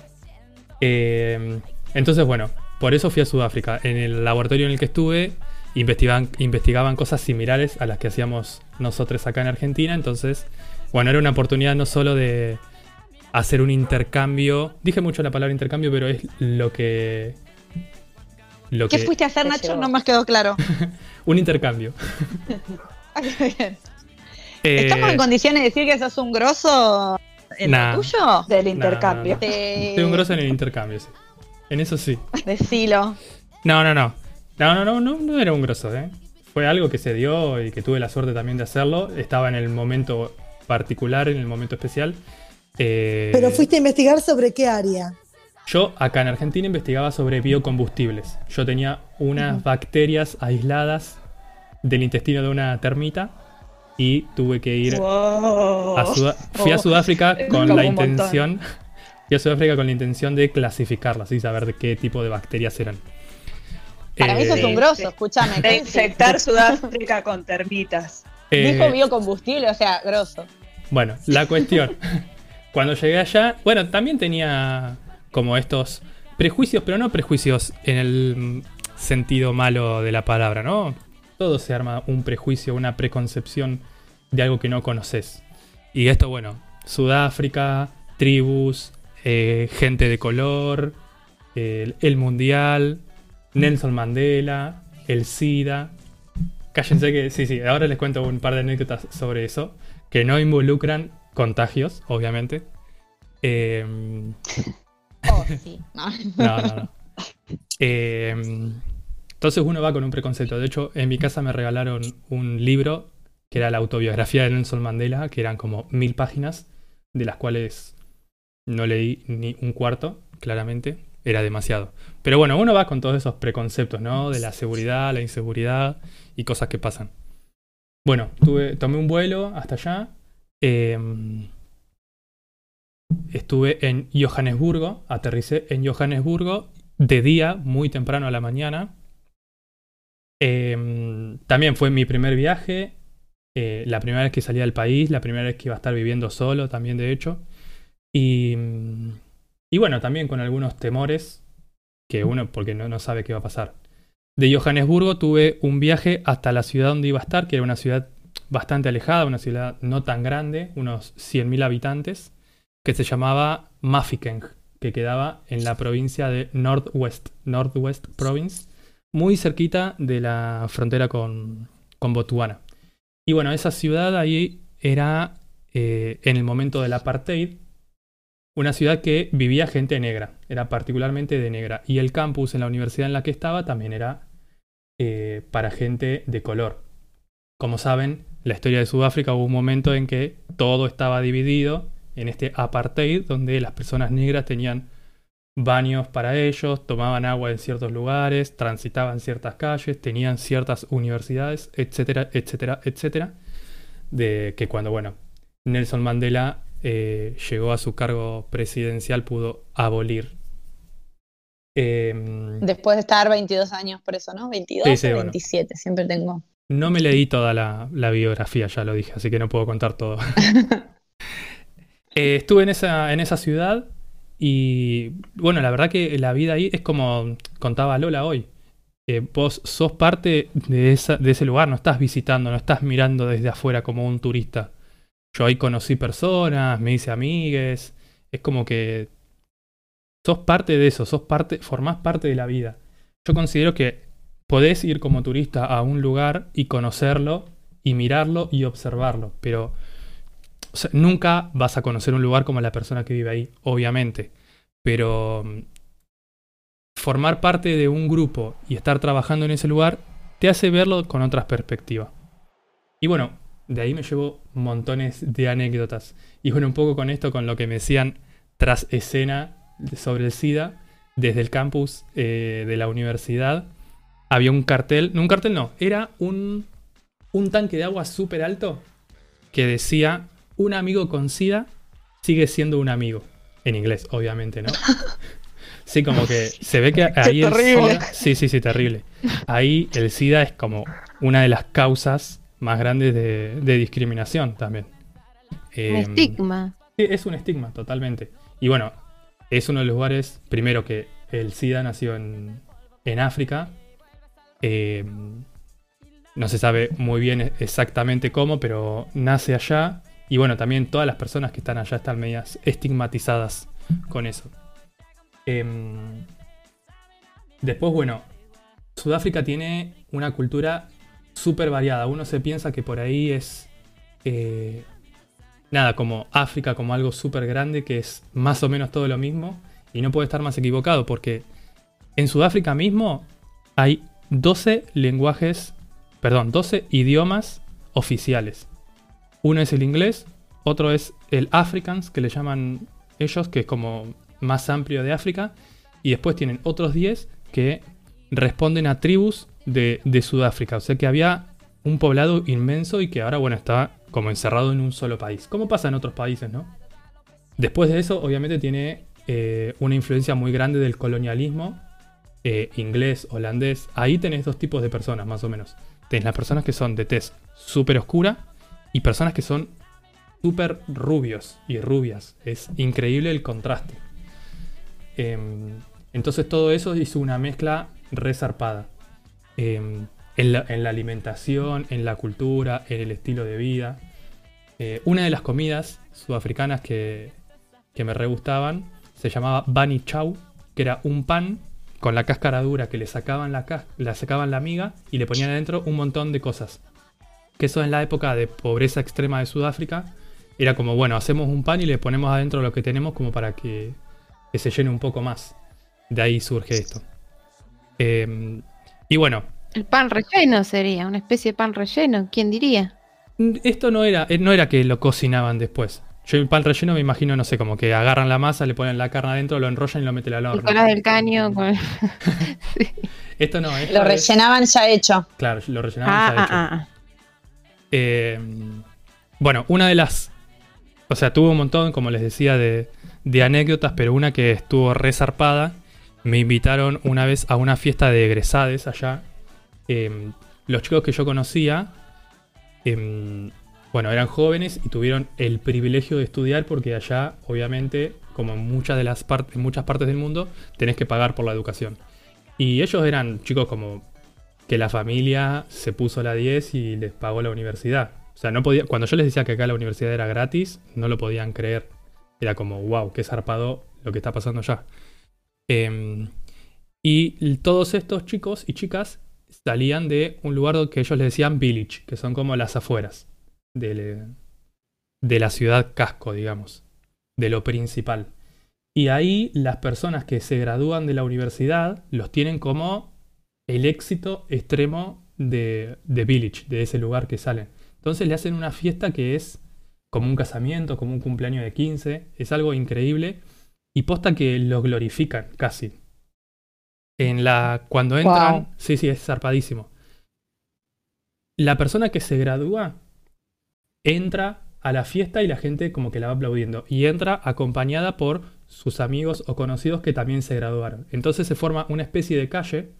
Eh, entonces, bueno, por eso fui a Sudáfrica. En el laboratorio en el que estuve, investigaban, investigaban cosas similares a las que hacíamos nosotros acá en Argentina. Entonces, bueno, era una oportunidad no solo de hacer un intercambio. Dije mucho la palabra intercambio, pero es lo que. Lo ¿Qué que fuiste a hacer, Nacho? llevó. No me quedó claro. [LAUGHS] un intercambio. [LAUGHS] Ah, qué bien. Eh, ¿Estamos en condiciones de decir que sos un grosso en Nah. lo tuyo? Del intercambio. no, no. De... Soy un grosso en el intercambio, sí. En eso sí. [LAUGHS] Decilo. No, no, no. No, no, no, no, no era un grosso, ¿eh? Fue algo que se dio y que tuve la suerte también de hacerlo. Estaba en el momento particular, en el momento especial. Eh, Pero fuiste a investigar sobre qué área. Yo acá en Argentina investigaba sobre biocombustibles. Yo tenía unas bacterias aisladas del intestino de una termita y tuve que ir Wow. a Sudá- fui a Oh. Sudáfrica con la intención fui a Sudáfrica con la intención de clasificarlas y saber de qué tipo de bacterias eran. Para mí Eh, sos un grosso, escúchame. De ¿qué infectar Sudáfrica con termitas. eh, Dijo biocombustible, o sea, grosso. Bueno, la cuestión. [LAUGHS] cuando llegué allá, bueno, también tenía como estos prejuicios, pero no prejuicios en el sentido malo de la palabra, ¿no? Todo se arma un prejuicio, una preconcepción de algo que no conoces. Y esto, bueno, Sudáfrica, tribus, eh, gente de color, el, el mundial, Nelson Mandela, el SIDA. Cállense que, sí, sí, ahora les cuento un par de anécdotas sobre eso, que no involucran contagios, obviamente. Em, Oh, sí. No. [LAUGHS] no, no, no. Em, entonces uno va con un preconcepto. De hecho, en mi casa me regalaron un libro que era la autobiografía de Nelson Mandela, que eran como mil páginas, de las cuales no leí ni un cuarto, claramente. Era demasiado. Pero bueno, uno va con todos esos preconceptos, ¿no? De la seguridad, la inseguridad y cosas que pasan. Bueno, tuve, tomé un vuelo hasta allá. em, estuve en Johannesburgo, aterricé en Johannesburgo de día, muy temprano a la mañana. Em, también fue mi primer viaje, eh, la primera vez que salía del país, la primera vez que iba a estar viviendo solo también, de hecho. Y, y bueno, también con algunos temores que uno, porque no, no sabe qué va a pasar. De Johannesburgo tuve un viaje hasta la ciudad donde iba a estar, que era una ciudad bastante alejada, una ciudad no tan grande, unos 100.000 habitantes, que se llamaba Mafeking, que quedaba en la provincia de Northwest, Northwest Province, muy cerquita de la frontera con, con Botswana. Y bueno, esa ciudad ahí era, eh, en el momento del apartheid, una ciudad que vivía gente negra, era particularmente de negra. Y el campus en la universidad en la que estaba también era eh, para gente de color. Como saben, la historia de Sudáfrica hubo un momento en que todo estaba dividido en este apartheid, donde las personas negras tenían baños para ellos, tomaban agua en ciertos lugares, transitaban ciertas calles, tenían ciertas universidades, etcétera, etcétera, etcétera. De que cuando, bueno, Nelson Mandela eh, llegó a su cargo presidencial pudo abolir. Em, Después de estar 22 años preso, ¿no? 22 Sí, sí, o bueno. 27, siempre tengo. no me leí toda la, la biografía, ya lo dije, así que no puedo contar todo. [LAUGHS] Eh, estuve en esa, en esa ciudad y bueno, la verdad que la vida ahí es como contaba Lola hoy. Vos sos parte de, esa, de ese lugar, no estás visitando, no estás mirando desde afuera como un turista. Yo ahí conocí personas, me hice amigues, es como que sos parte de eso, sos parte, formás parte de la vida. Yo considero que podés ir como turista a un lugar y conocerlo y mirarlo y observarlo, pero nunca vas a conocer un lugar como la persona que vive ahí, obviamente. Pero mm, formar parte de un grupo y estar trabajando en ese lugar te hace verlo con otras perspectivas. Y bueno, de ahí me llevo montones de anécdotas. Y bueno, un poco con esto, con lo que me decían tras escena sobre el SIDA, desde el campus eh, de la universidad, había un cartel, no un cartel no, era un, un tanque de agua súper alto que decía, un amigo con SIDA sigue siendo un amigo. En inglés, obviamente, ¿no? [LAUGHS] Sí, como que se ve que ahí el terrible. SIDA, sí, sí, sí, terrible. Ahí el SIDA es como una de las causas más grandes de, de discriminación también. Un Em, estigma. Sí, es un estigma, totalmente. Y bueno, es uno de los lugares, primero que el SIDA nació en, en África. Eh, no se sabe muy bien exactamente cómo, pero nace allá. Y bueno, también todas las personas que están allá están medias estigmatizadas con eso. Em, después, bueno, Sudáfrica tiene una cultura súper variada. Uno se piensa que por ahí es eh, nada, como África, como algo súper grande, que es más o menos todo lo mismo, y no puede estar más equivocado, porque en Sudáfrica mismo hay 12 lenguajes, perdón, 12 idiomas oficiales. Uno es el inglés, otro es el Afrikaans, que le llaman ellos, que es como más amplio de África, y después tienen otros 10 que responden a tribus de, de Sudáfrica. O sea que había un poblado inmenso y que ahora, bueno, está como encerrado en un solo país. Como pasa en otros países, ¿no? Después de eso, obviamente tiene eh, una influencia muy grande del colonialismo eh, inglés, holandés. Ahí tenés dos tipos de personas, más o menos. Tenés las personas que son de tez súper oscura y personas que son súper rubios y rubias. Es increíble el contraste. Em, entonces todo eso hizo una mezcla resarpada. Em, en, la, en la alimentación, en la cultura, en el estilo de vida. Eh, una de las comidas sudafricanas que, que me re gustaban se llamaba Bani Chow, que era un pan con la cáscara dura que le sacaban la, le sacaban la miga y le ponían adentro un montón de cosas. Que eso en la época de pobreza extrema de Sudáfrica era como, bueno, hacemos un pan y le ponemos adentro lo que tenemos como para que, que se llene un poco más. De ahí surge esto. Eh, y bueno, El pan relleno sería, una especie de pan relleno, ¿quién diría? esto no era, eh, no era que lo cocinaban después. Yo el pan relleno me imagino, no sé, como que agarran la masa, le ponen la carne adentro, lo enrollan y lo meten al horno. Nicolás del Caño. [LAUGHS] con- Esto no, esto Lo es- rellenaban ya hecho. Claro, lo rellenaban Ah, ya ah, hecho. ah, ah. Eh, bueno, una de las. O sea, tuvo un montón, como les decía, de, de anécdotas, pero una que estuvo resarpada. Me invitaron una vez a una fiesta de egresades allá. Eh, los chicos que yo conocía, em, bueno, eran jóvenes y tuvieron el privilegio de estudiar porque allá, obviamente, como en muchas de las partes, muchas partes del mundo, tenés que pagar por la educación. Y ellos eran chicos como que la familia se puso la 10 y les pagó la universidad. O sea, no podía, cuando yo les decía que acá la universidad era gratis, no lo podían creer. Era como, wow, qué zarpado lo que está pasando allá. Em, y todos estos chicos y chicas salían de un lugar que ellos le decían village, que son como las afueras del- de la ciudad casco, digamos, de lo principal. Y ahí las personas que se gradúan de la universidad los tienen como el éxito extremo de, de Village, de ese lugar que salen. Entonces le hacen una fiesta que es como un casamiento, como un cumpleaños de 15, es algo increíble y posta que lo glorifican casi. En la cuando entran, Wow. sí, sí, es zarpadísimo. La persona que se gradúa entra a la fiesta y la gente como que la va aplaudiendo y entra acompañada por sus amigos o conocidos que también se graduaron. Entonces se forma una especie de calle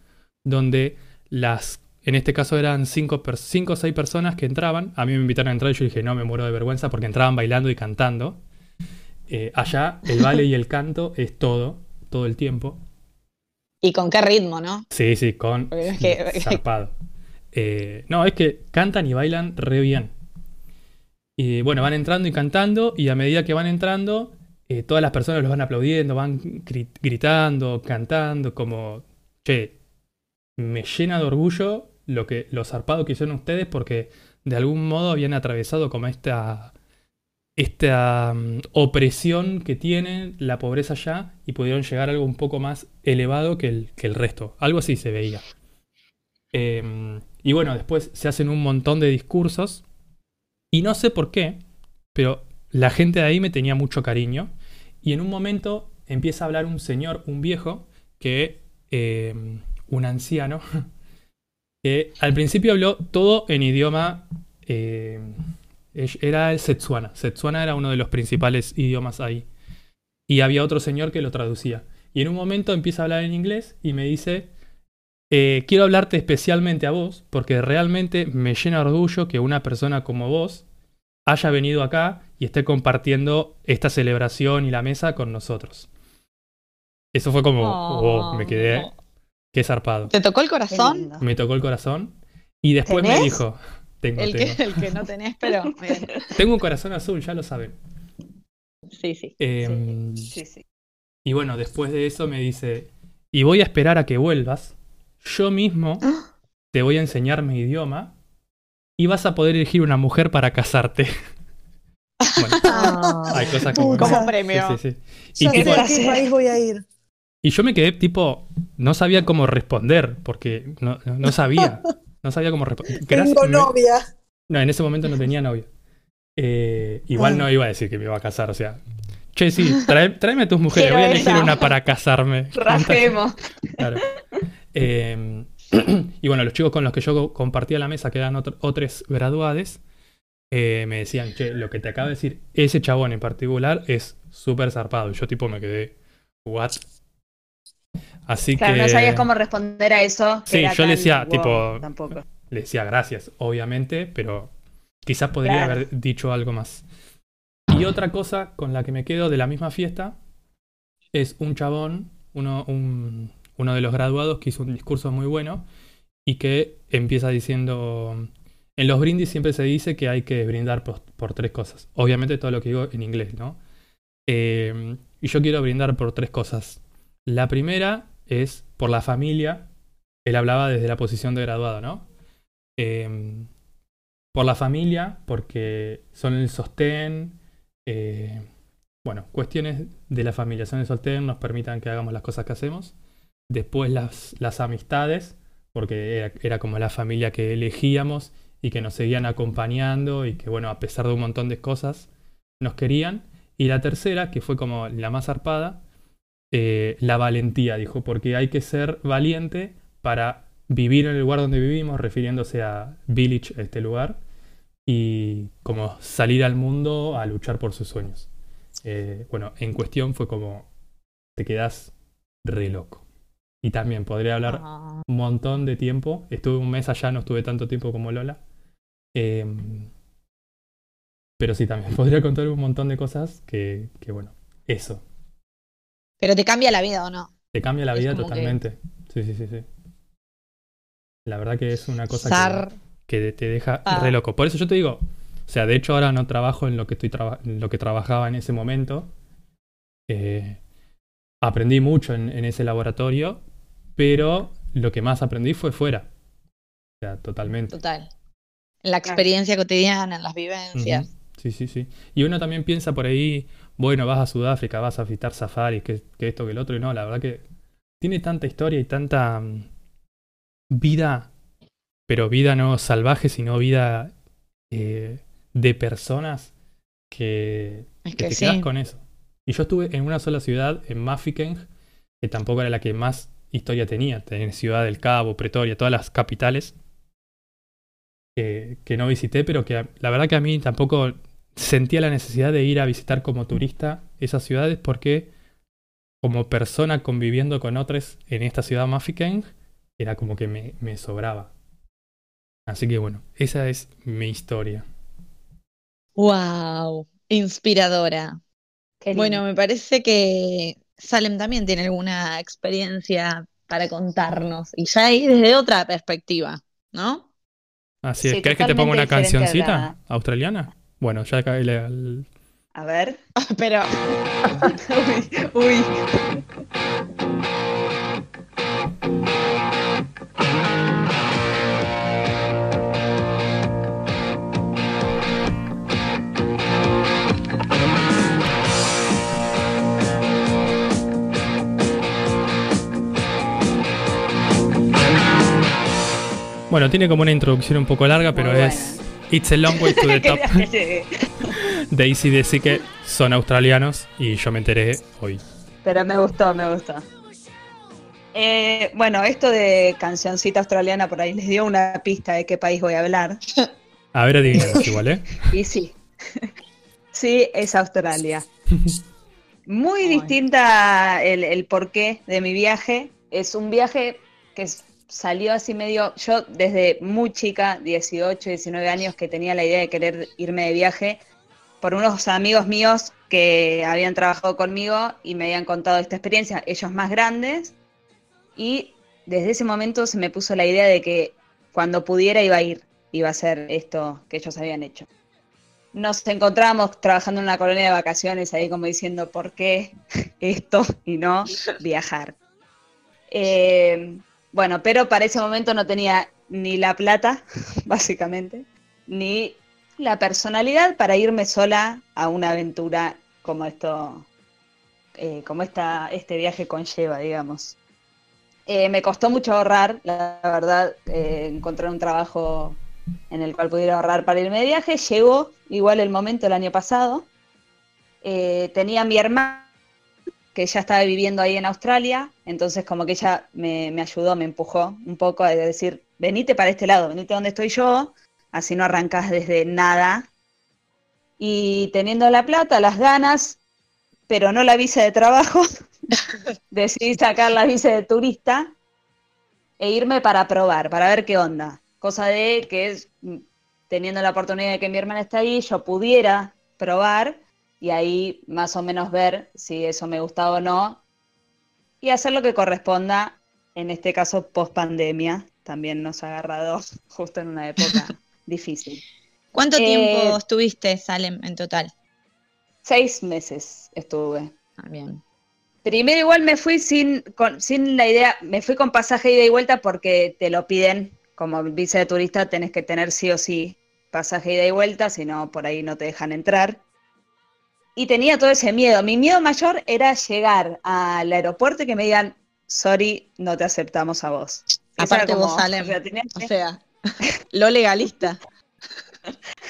donde las, en este caso eran cinco, per- cinco o seis personas que entraban. A mí me invitaron a entrar y yo dije, no, me muero de vergüenza porque entraban bailando y cantando. Eh, allá el baile y el canto es todo, todo el tiempo. Y con qué ritmo, ¿no? Sí, sí, con es que- [LAUGHS] zarpado. Eh, no, es que cantan y bailan re bien. Y bueno, van entrando y cantando, y a medida que van entrando, eh, todas las personas los van aplaudiendo, van gri- gritando, cantando, como, che, me llena de orgullo lo que, lo zarpado que hicieron ustedes, porque de algún modo habían atravesado como esta, esta mm, opresión que tiene la pobreza allá y pudieron llegar a algo un poco más elevado que el, que el resto. Algo así se veía. Eh, y bueno, después se hacen un montón de discursos. Y no sé por qué, pero la gente de ahí me tenía mucho cariño. Y en un momento empieza a hablar un señor, un viejo, que eh, un anciano, que al principio habló todo en idioma. eh, era el Setsuana. Setsuana era uno de los principales idiomas ahí. Y había otro señor que lo traducía. Y en un momento empieza a hablar en inglés y me dice, eh, quiero hablarte especialmente a vos, porque realmente me llena orgullo que una persona como vos haya venido acá y esté compartiendo esta celebración y la mesa con nosotros. Eso fue como, Oh. oh, me quedé, qué zarpado. ¿Te tocó el corazón? Me tocó el corazón y después me dijo, tengo, El tengo. que, el que no tenés, pero. [LAUGHS] bien. tengo un corazón azul, ya lo saben. Sí, sí. Em, Sí, sí. Y bueno, después de eso me dice, y voy a esperar a que vuelvas, yo mismo te voy a enseñar mi idioma y vas a poder elegir una mujer para casarte. [LAUGHS] bueno, Ah, hay cosas como... Como premio. Sí, sí, sí. Y, tipo- qué país voy a ir. Y yo me quedé tipo, no sabía cómo responder, porque no, no- sabía. [LAUGHS] No sabía cómo responder. Tengo novia. No, en ese momento no tenía novia. Eh, igual Ah. no iba a decir que me iba a casar, o sea... Che, sí, trae- [LAUGHS] tráeme a tus mujeres, Quiero voy a elegir esa. una para casarme. Rajemos. [LAUGHS] Claro. Eh, [CLEARS THROAT] y bueno, los chicos con los que yo compartía la mesa, que eran otro- otros graduades, eh, me decían, che, lo que te acaba de decir ese chabón en particular es súper zarpado. Y yo tipo me quedé, what? Así Claro, que no sabías cómo responder a eso. Sí, yo le decía, wow, tipo, Tampoco. le decía gracias, obviamente, pero quizás podría Claro. haber dicho algo más. Y otra cosa con la que me quedo de la misma fiesta es un chabón, uno, un- uno de los graduados que hizo un discurso muy bueno y que empieza diciendo, en los brindis siempre se dice que hay que brindar por, por tres cosas. Obviamente todo lo que digo en inglés, ¿no? Eh, y yo quiero brindar por tres cosas. La primera es por la familia. Él hablaba desde la posición de graduado, ¿no? Eh, por la familia, porque son el sostén. eh, bueno, cuestiones de la familia son el sostén, nos permitan que hagamos las cosas que hacemos. Después las, las amistades, porque era, era como la familia que elegíamos y que nos seguían acompañando y que, bueno, a pesar de un montón de cosas, nos querían. Y la tercera, que fue como la más zarpada, eh, la valentía, dijo, porque hay que ser valiente para vivir en el lugar donde vivimos, refiriéndose a Village, este lugar, y como salir al mundo a luchar por sus sueños. Eh, bueno, en cuestión fue como, te quedas re loco. Y también podría hablar Ah, un montón de tiempo. Estuve un mes allá, no estuve tanto tiempo como Lola. Eh, pero sí, también [LAUGHS] podría contar un montón de cosas que, que, bueno, eso. Pero te cambia la vida o no. Te cambia la Es vida que- totalmente. Sí, sí, sí, sí. La verdad que es una cosa Zar. que, que te deja Ah. re loco. Por eso yo te digo, o sea, de hecho ahora no trabajo en lo que estoy traba- en lo que trabajaba en ese momento. Eh, aprendí mucho en, en ese laboratorio, pero lo que más aprendí fue fuera. O sea, totalmente. Total. En la experiencia cotidiana, en las vivencias. Sí, sí, sí. Y uno también piensa por ahí, bueno, vas a Sudáfrica, vas a visitar safaris, que, que esto, que el otro, y no, la verdad que tiene tanta historia y tanta mm, vida, pero vida no salvaje, sino vida eh, de personas que, Es que que te sí. quedas con eso. Y yo estuve en una sola ciudad, en Mafeking, que tampoco era la que más historia tenía. Tenía Ciudad del Cabo, Pretoria, todas las capitales que, que no visité, pero que la verdad que a mí tampoco sentía la necesidad de ir a visitar como turista esas ciudades porque como persona conviviendo con otros en esta ciudad Mafeking era como que me, me sobraba. Así que bueno, esa es mi historia. Wow, inspiradora. Bueno, me parece que Salem también tiene alguna experiencia para contarnos y ya ahí desde otra perspectiva, ¿no? Así Sí, es. ¿Querés que te ponga una cancioncita australiana? Bueno, ya acá el- el- A ver. [LAUGHS] Pero [LAUGHS] uy, uy. Bueno, tiene como una introducción un poco larga, pero es It's a Long Way to the [LAUGHS] Top de ACDC [LAUGHS] que son australianos y yo me enteré hoy. Pero me gustó, me gustó. Eh, bueno, esto de cancioncita australiana por ahí les dio una pista de qué país voy a hablar. [LAUGHS] A ver, adivinen igual, ¿eh? Y sí. Sí, es Australia. Muy distinta el, el porqué de mi viaje. Es un viaje que s- salió así medio. Yo desde muy chica, 18, 19 años, que tenía la idea de querer irme de viaje por unos amigos míos que habían trabajado conmigo y me habían contado esta experiencia, ellos más grandes. Y desde ese momento se me puso la idea de que cuando pudiera iba a ir, iba a hacer esto que ellos habían hecho nos encontramos trabajando en una colonia de vacaciones ahí como diciendo por qué [LAUGHS] esto y no viajar. [LAUGHS] Eh, bueno, pero para ese momento no tenía ni la plata, [LAUGHS] básicamente, ni la personalidad para irme sola a una aventura como esto, eh, como esta, este viaje conlleva, digamos. Eh, me costó mucho ahorrar, la verdad, eh, encontrar un trabajo en el cual pudiera ahorrar para irme de viaje. Llegó igual el momento el año pasado. Tenía mi hermana que ya estaba viviendo ahí en Australia, entonces como que ella me, me ayudó, me empujó un poco a decir, venite para este lado, venite donde estoy yo, así no arrancas desde nada. Y teniendo la plata, las ganas, pero no la visa de trabajo, [LAUGHS] decidí sacar la visa de turista e irme para probar, para ver qué onda. Cosa de que mm, teniendo la oportunidad de que mi hermana está ahí, yo pudiera probar y ahí más o menos ver si eso me gustaba o no y hacer lo que corresponda, en este caso post pandemia, también nos ha agarrado [LAUGHS] justo en una época [LAUGHS] difícil. ¿Cuánto Eh, tiempo estuviste, Salem, en total? Seis meses estuve. Ah, bien. Primero igual me fui sin, con- sin la idea, me fui con pasaje ida y vuelta porque te lo piden, como visa de turista tenés que tener sí o sí pasaje ida y vuelta, si no por ahí no te dejan entrar. Y tenía todo ese miedo. Mi miedo mayor era llegar al aeropuerto y que me digan, sorry, no te aceptamos a vos. Aparte vos, Salem, o sea, O lo legalista. [LAUGHS]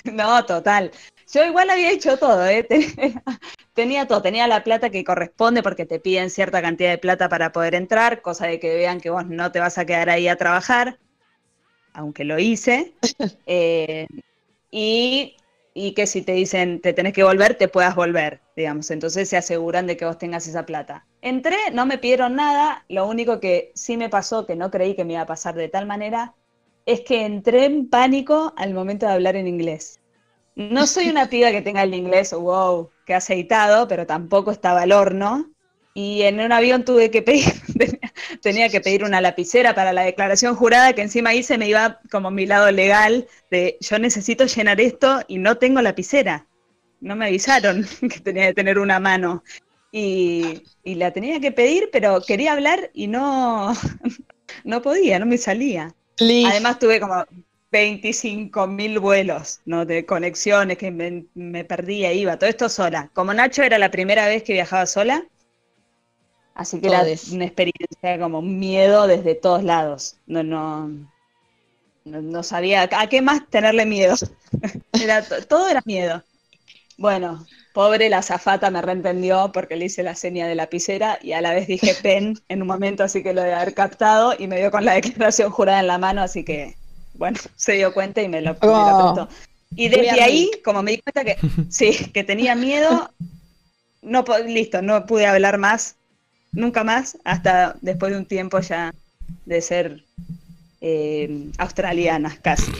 No, total. Yo igual había hecho todo, ¿eh? Tenía, [LAUGHS] tenía todo, tenía la plata que corresponde porque te piden cierta cantidad de plata para poder entrar, cosa de que vean que vos no te vas a quedar ahí a trabajar, aunque lo hice. [LAUGHS] Eh, y, y que si te dicen te tenés que volver, te puedas volver, digamos. Entonces se aseguran de que vos tengas esa plata. Entré, no me pidieron nada, lo único que sí me pasó, que no creí que me iba a pasar de tal manera, es que entré en pánico al momento de hablar en inglés. No soy una [LAUGHS] piba que tenga el inglés, wow, que aceitado, pero tampoco estaba al horno. Y en un avión tuve que pedir, [LAUGHS] tenía, que pedir una lapicera para la declaración jurada, que encima se me iba como mi lado legal de yo necesito llenar esto y no tengo lapicera. No me avisaron [LAUGHS] que tenía que tener una mano. Y, y la tenía que pedir, pero quería hablar y no, [LAUGHS] no podía, no me salía. Además tuve como 25 mil vuelos, ¿no? De conexiones que me, me perdía, iba, todo esto sola. Como Nacho era la primera vez que viajaba sola, así que Todes. era una experiencia como miedo desde todos lados. No, no, no, no sabía a qué más tenerle miedo. [LAUGHS] Era, to- todo era miedo. Bueno, pobre la azafata me reentendió porque le hice la seña de lapicera y a la vez dije [LAUGHS] pen en un momento, así que lo de haber captado y me dio con la declaración jurada en la mano, así que, bueno, [LAUGHS] se dio cuenta y me lo, me lo Oh. Y desde ahí, como me di cuenta que sí, que tenía miedo, no listo, no pude hablar más, nunca más, hasta después de un tiempo ya de ser eh, australiana casi.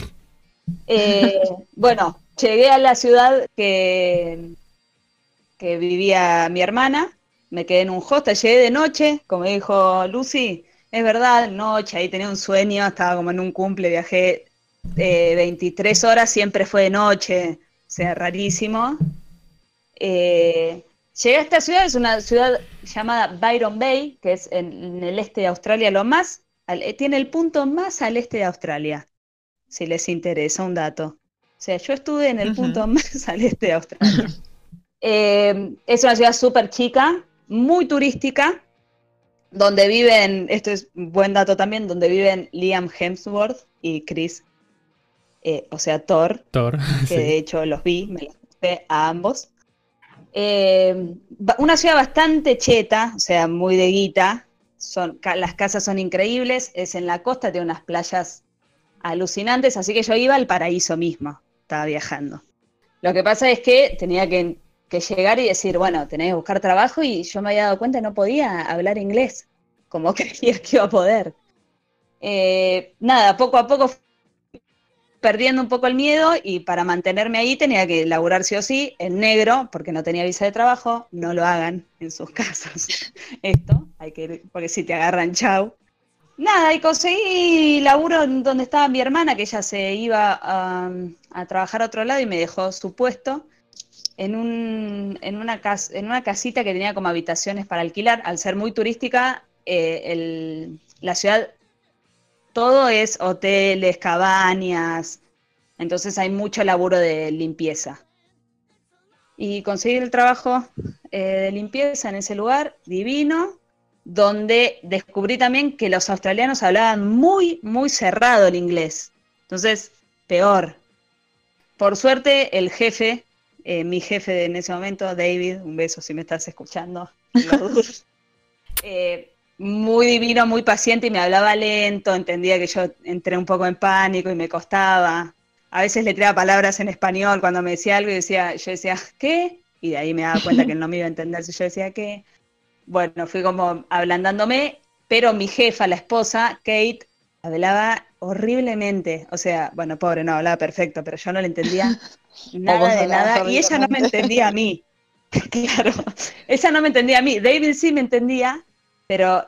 Eh, [LAUGHS] bueno, llegué a la ciudad que, que vivía mi hermana, me quedé en un hostel, llegué de noche, como dijo Lucy, es verdad, noche, ahí tenía un sueño, estaba como en un cumple, viajé eh, 23 horas, siempre fue de noche, o sea, rarísimo. Eh, llegué a esta ciudad, es una ciudad llamada Byron Bay, que es en, en el este de Australia, lo más, al- eh, tiene el punto más al este de Australia, si les interesa un dato. O sea, yo estuve en el punto más al este de Australia. Eh, es una ciudad súper chica, muy turística, donde viven, esto es un buen dato también, donde viven Liam Hemsworth y Chris, eh, o sea, Thor, Thor. [LAUGHS] que sí. de hecho los vi, me los puse a ambos. Eh, una ciudad bastante cheta, o sea, muy de guita. Son, las casas son increíbles, es en la costa, tiene unas playas alucinantes, así que yo iba al paraíso mismo, estaba viajando. Lo que pasa es que tenía que, que llegar y decir, bueno, tenés que buscar trabajo y yo me había dado cuenta que no podía hablar inglés, como [LAUGHS] creía que iba a poder. Eh, nada, poco a poco perdiendo un poco el miedo y para mantenerme ahí tenía que laburar sí o sí en negro porque no tenía visa de trabajo, no lo hagan en sus [LAUGHS] casas. Esto, hay que ir, porque si te agarran, chau. Nada, y conseguí laburo donde estaba mi hermana, que ella se iba a, trabajar a otro lado y me dejó su puesto en, un, en, una en una casita que tenía como habitaciones para alquilar. Al ser muy turística, eh, el- la ciudad todo es hoteles, cabañas, entonces hay mucho laburo de limpieza. Y conseguí el trabajo eh, de limpieza en ese lugar divino, donde descubrí también que los australianos hablaban muy, muy cerrado el inglés. Entonces, peor. Por suerte, el jefe, eh, mi jefe en ese momento, David, un beso si me estás escuchando, [LAUGHS] eh, muy divino, muy paciente y me hablaba lento, entendía que yo entré un poco en pánico y me costaba. A veces le tiraba palabras en español cuando me decía algo y decía, yo decía, ¿qué? Y de ahí me daba cuenta que él no me iba a entender si yo decía qué. Bueno, fui como ablandándome, pero mi jefa, la esposa, Kate, hablaba horriblemente. O sea, bueno, pobre, no, hablaba perfecto, pero yo no le entendía [LAUGHS] nada de nada y ella no me entendía a mí. [LAUGHS] Claro, esa no me entendía a mí. David sí me entendía, pero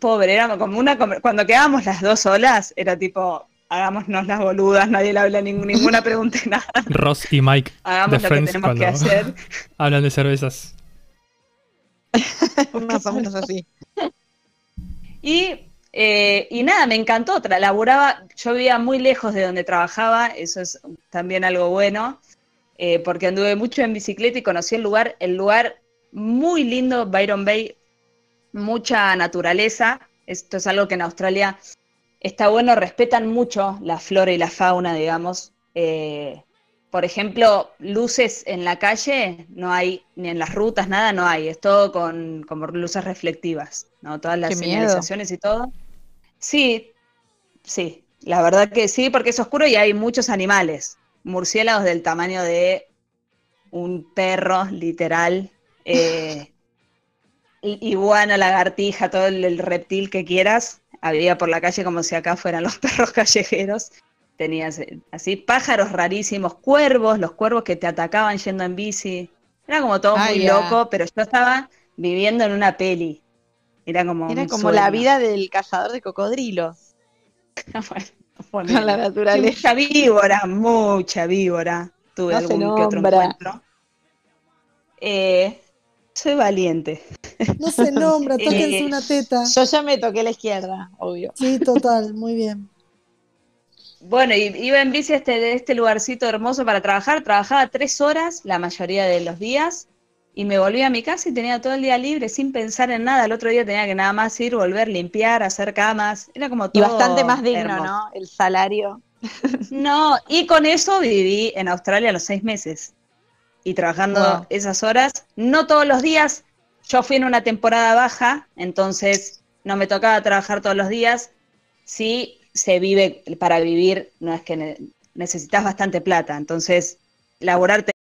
pobre, era como una. Cuando quedábamos las dos solas, era tipo, hagámonos las boludas, nadie le habla ningún- ninguna [LAUGHS] pregunta y nada. Ross y Mike Hagamos de lo que Friends tenemos que cuando hacer. [LAUGHS] hablan de cervezas. [LAUGHS] Más o menos así. Y, eh, y nada, me encantó. Laburaba, yo vivía muy lejos de donde trabajaba, eso es también algo bueno, eh, porque anduve mucho en bicicleta y conocí el lugar, el lugar muy lindo, Byron Bay, mucha naturaleza. Esto es algo que en Australia está bueno, respetan mucho la flora y la fauna, digamos. Eh, por ejemplo, luces en la calle no hay, ni en las rutas, nada, no hay. Es todo con como luces reflectivas, ¿no? Todas las Qué miedo. señalizaciones y todo. Sí, sí, la verdad que sí, porque es oscuro y hay muchos animales. Murciélagos del tamaño de un perro, literal. eh, [LAUGHS] iguana, lagartija, todo el, el reptil que quieras. Había por la calle como si acá fueran [LAUGHS] los perros callejeros. Tenías así pájaros rarísimos, cuervos, los cuervos que te atacaban yendo en bici. Era como todo Ah, muy loco, pero yo estaba viviendo en una peli. Era como Era como la vida del cazador de cocodrilos. [LAUGHS] Bueno, [LAUGHS] Con la naturaleza. mucha víbora, mucha víbora. Tuve No algún que otro encuentro. Eh, soy valiente. No se nombra, [LAUGHS] Eh, tóquense una teta. Yo ya me toqué la izquierda, obvio. Sí, total, muy bien. Bueno, y iba en bici a este, de este lugarcito hermoso para trabajar. Trabajaba tres horas la mayoría de los días y me volví a mi casa y tenía todo el día libre sin pensar en nada. El otro día tenía que nada más ir, volver, limpiar, hacer camas. Era como Y todo bastante más digno, hermoso. ¿no? El salario. No, y con eso viví en Australia los seis meses. Y trabajando Wow. esas horas, no todos los días. Yo fui en una temporada baja, entonces no me tocaba trabajar todos los días. Sí, se vive para vivir, no es que ne- necesitas bastante plata. Entonces, laburar te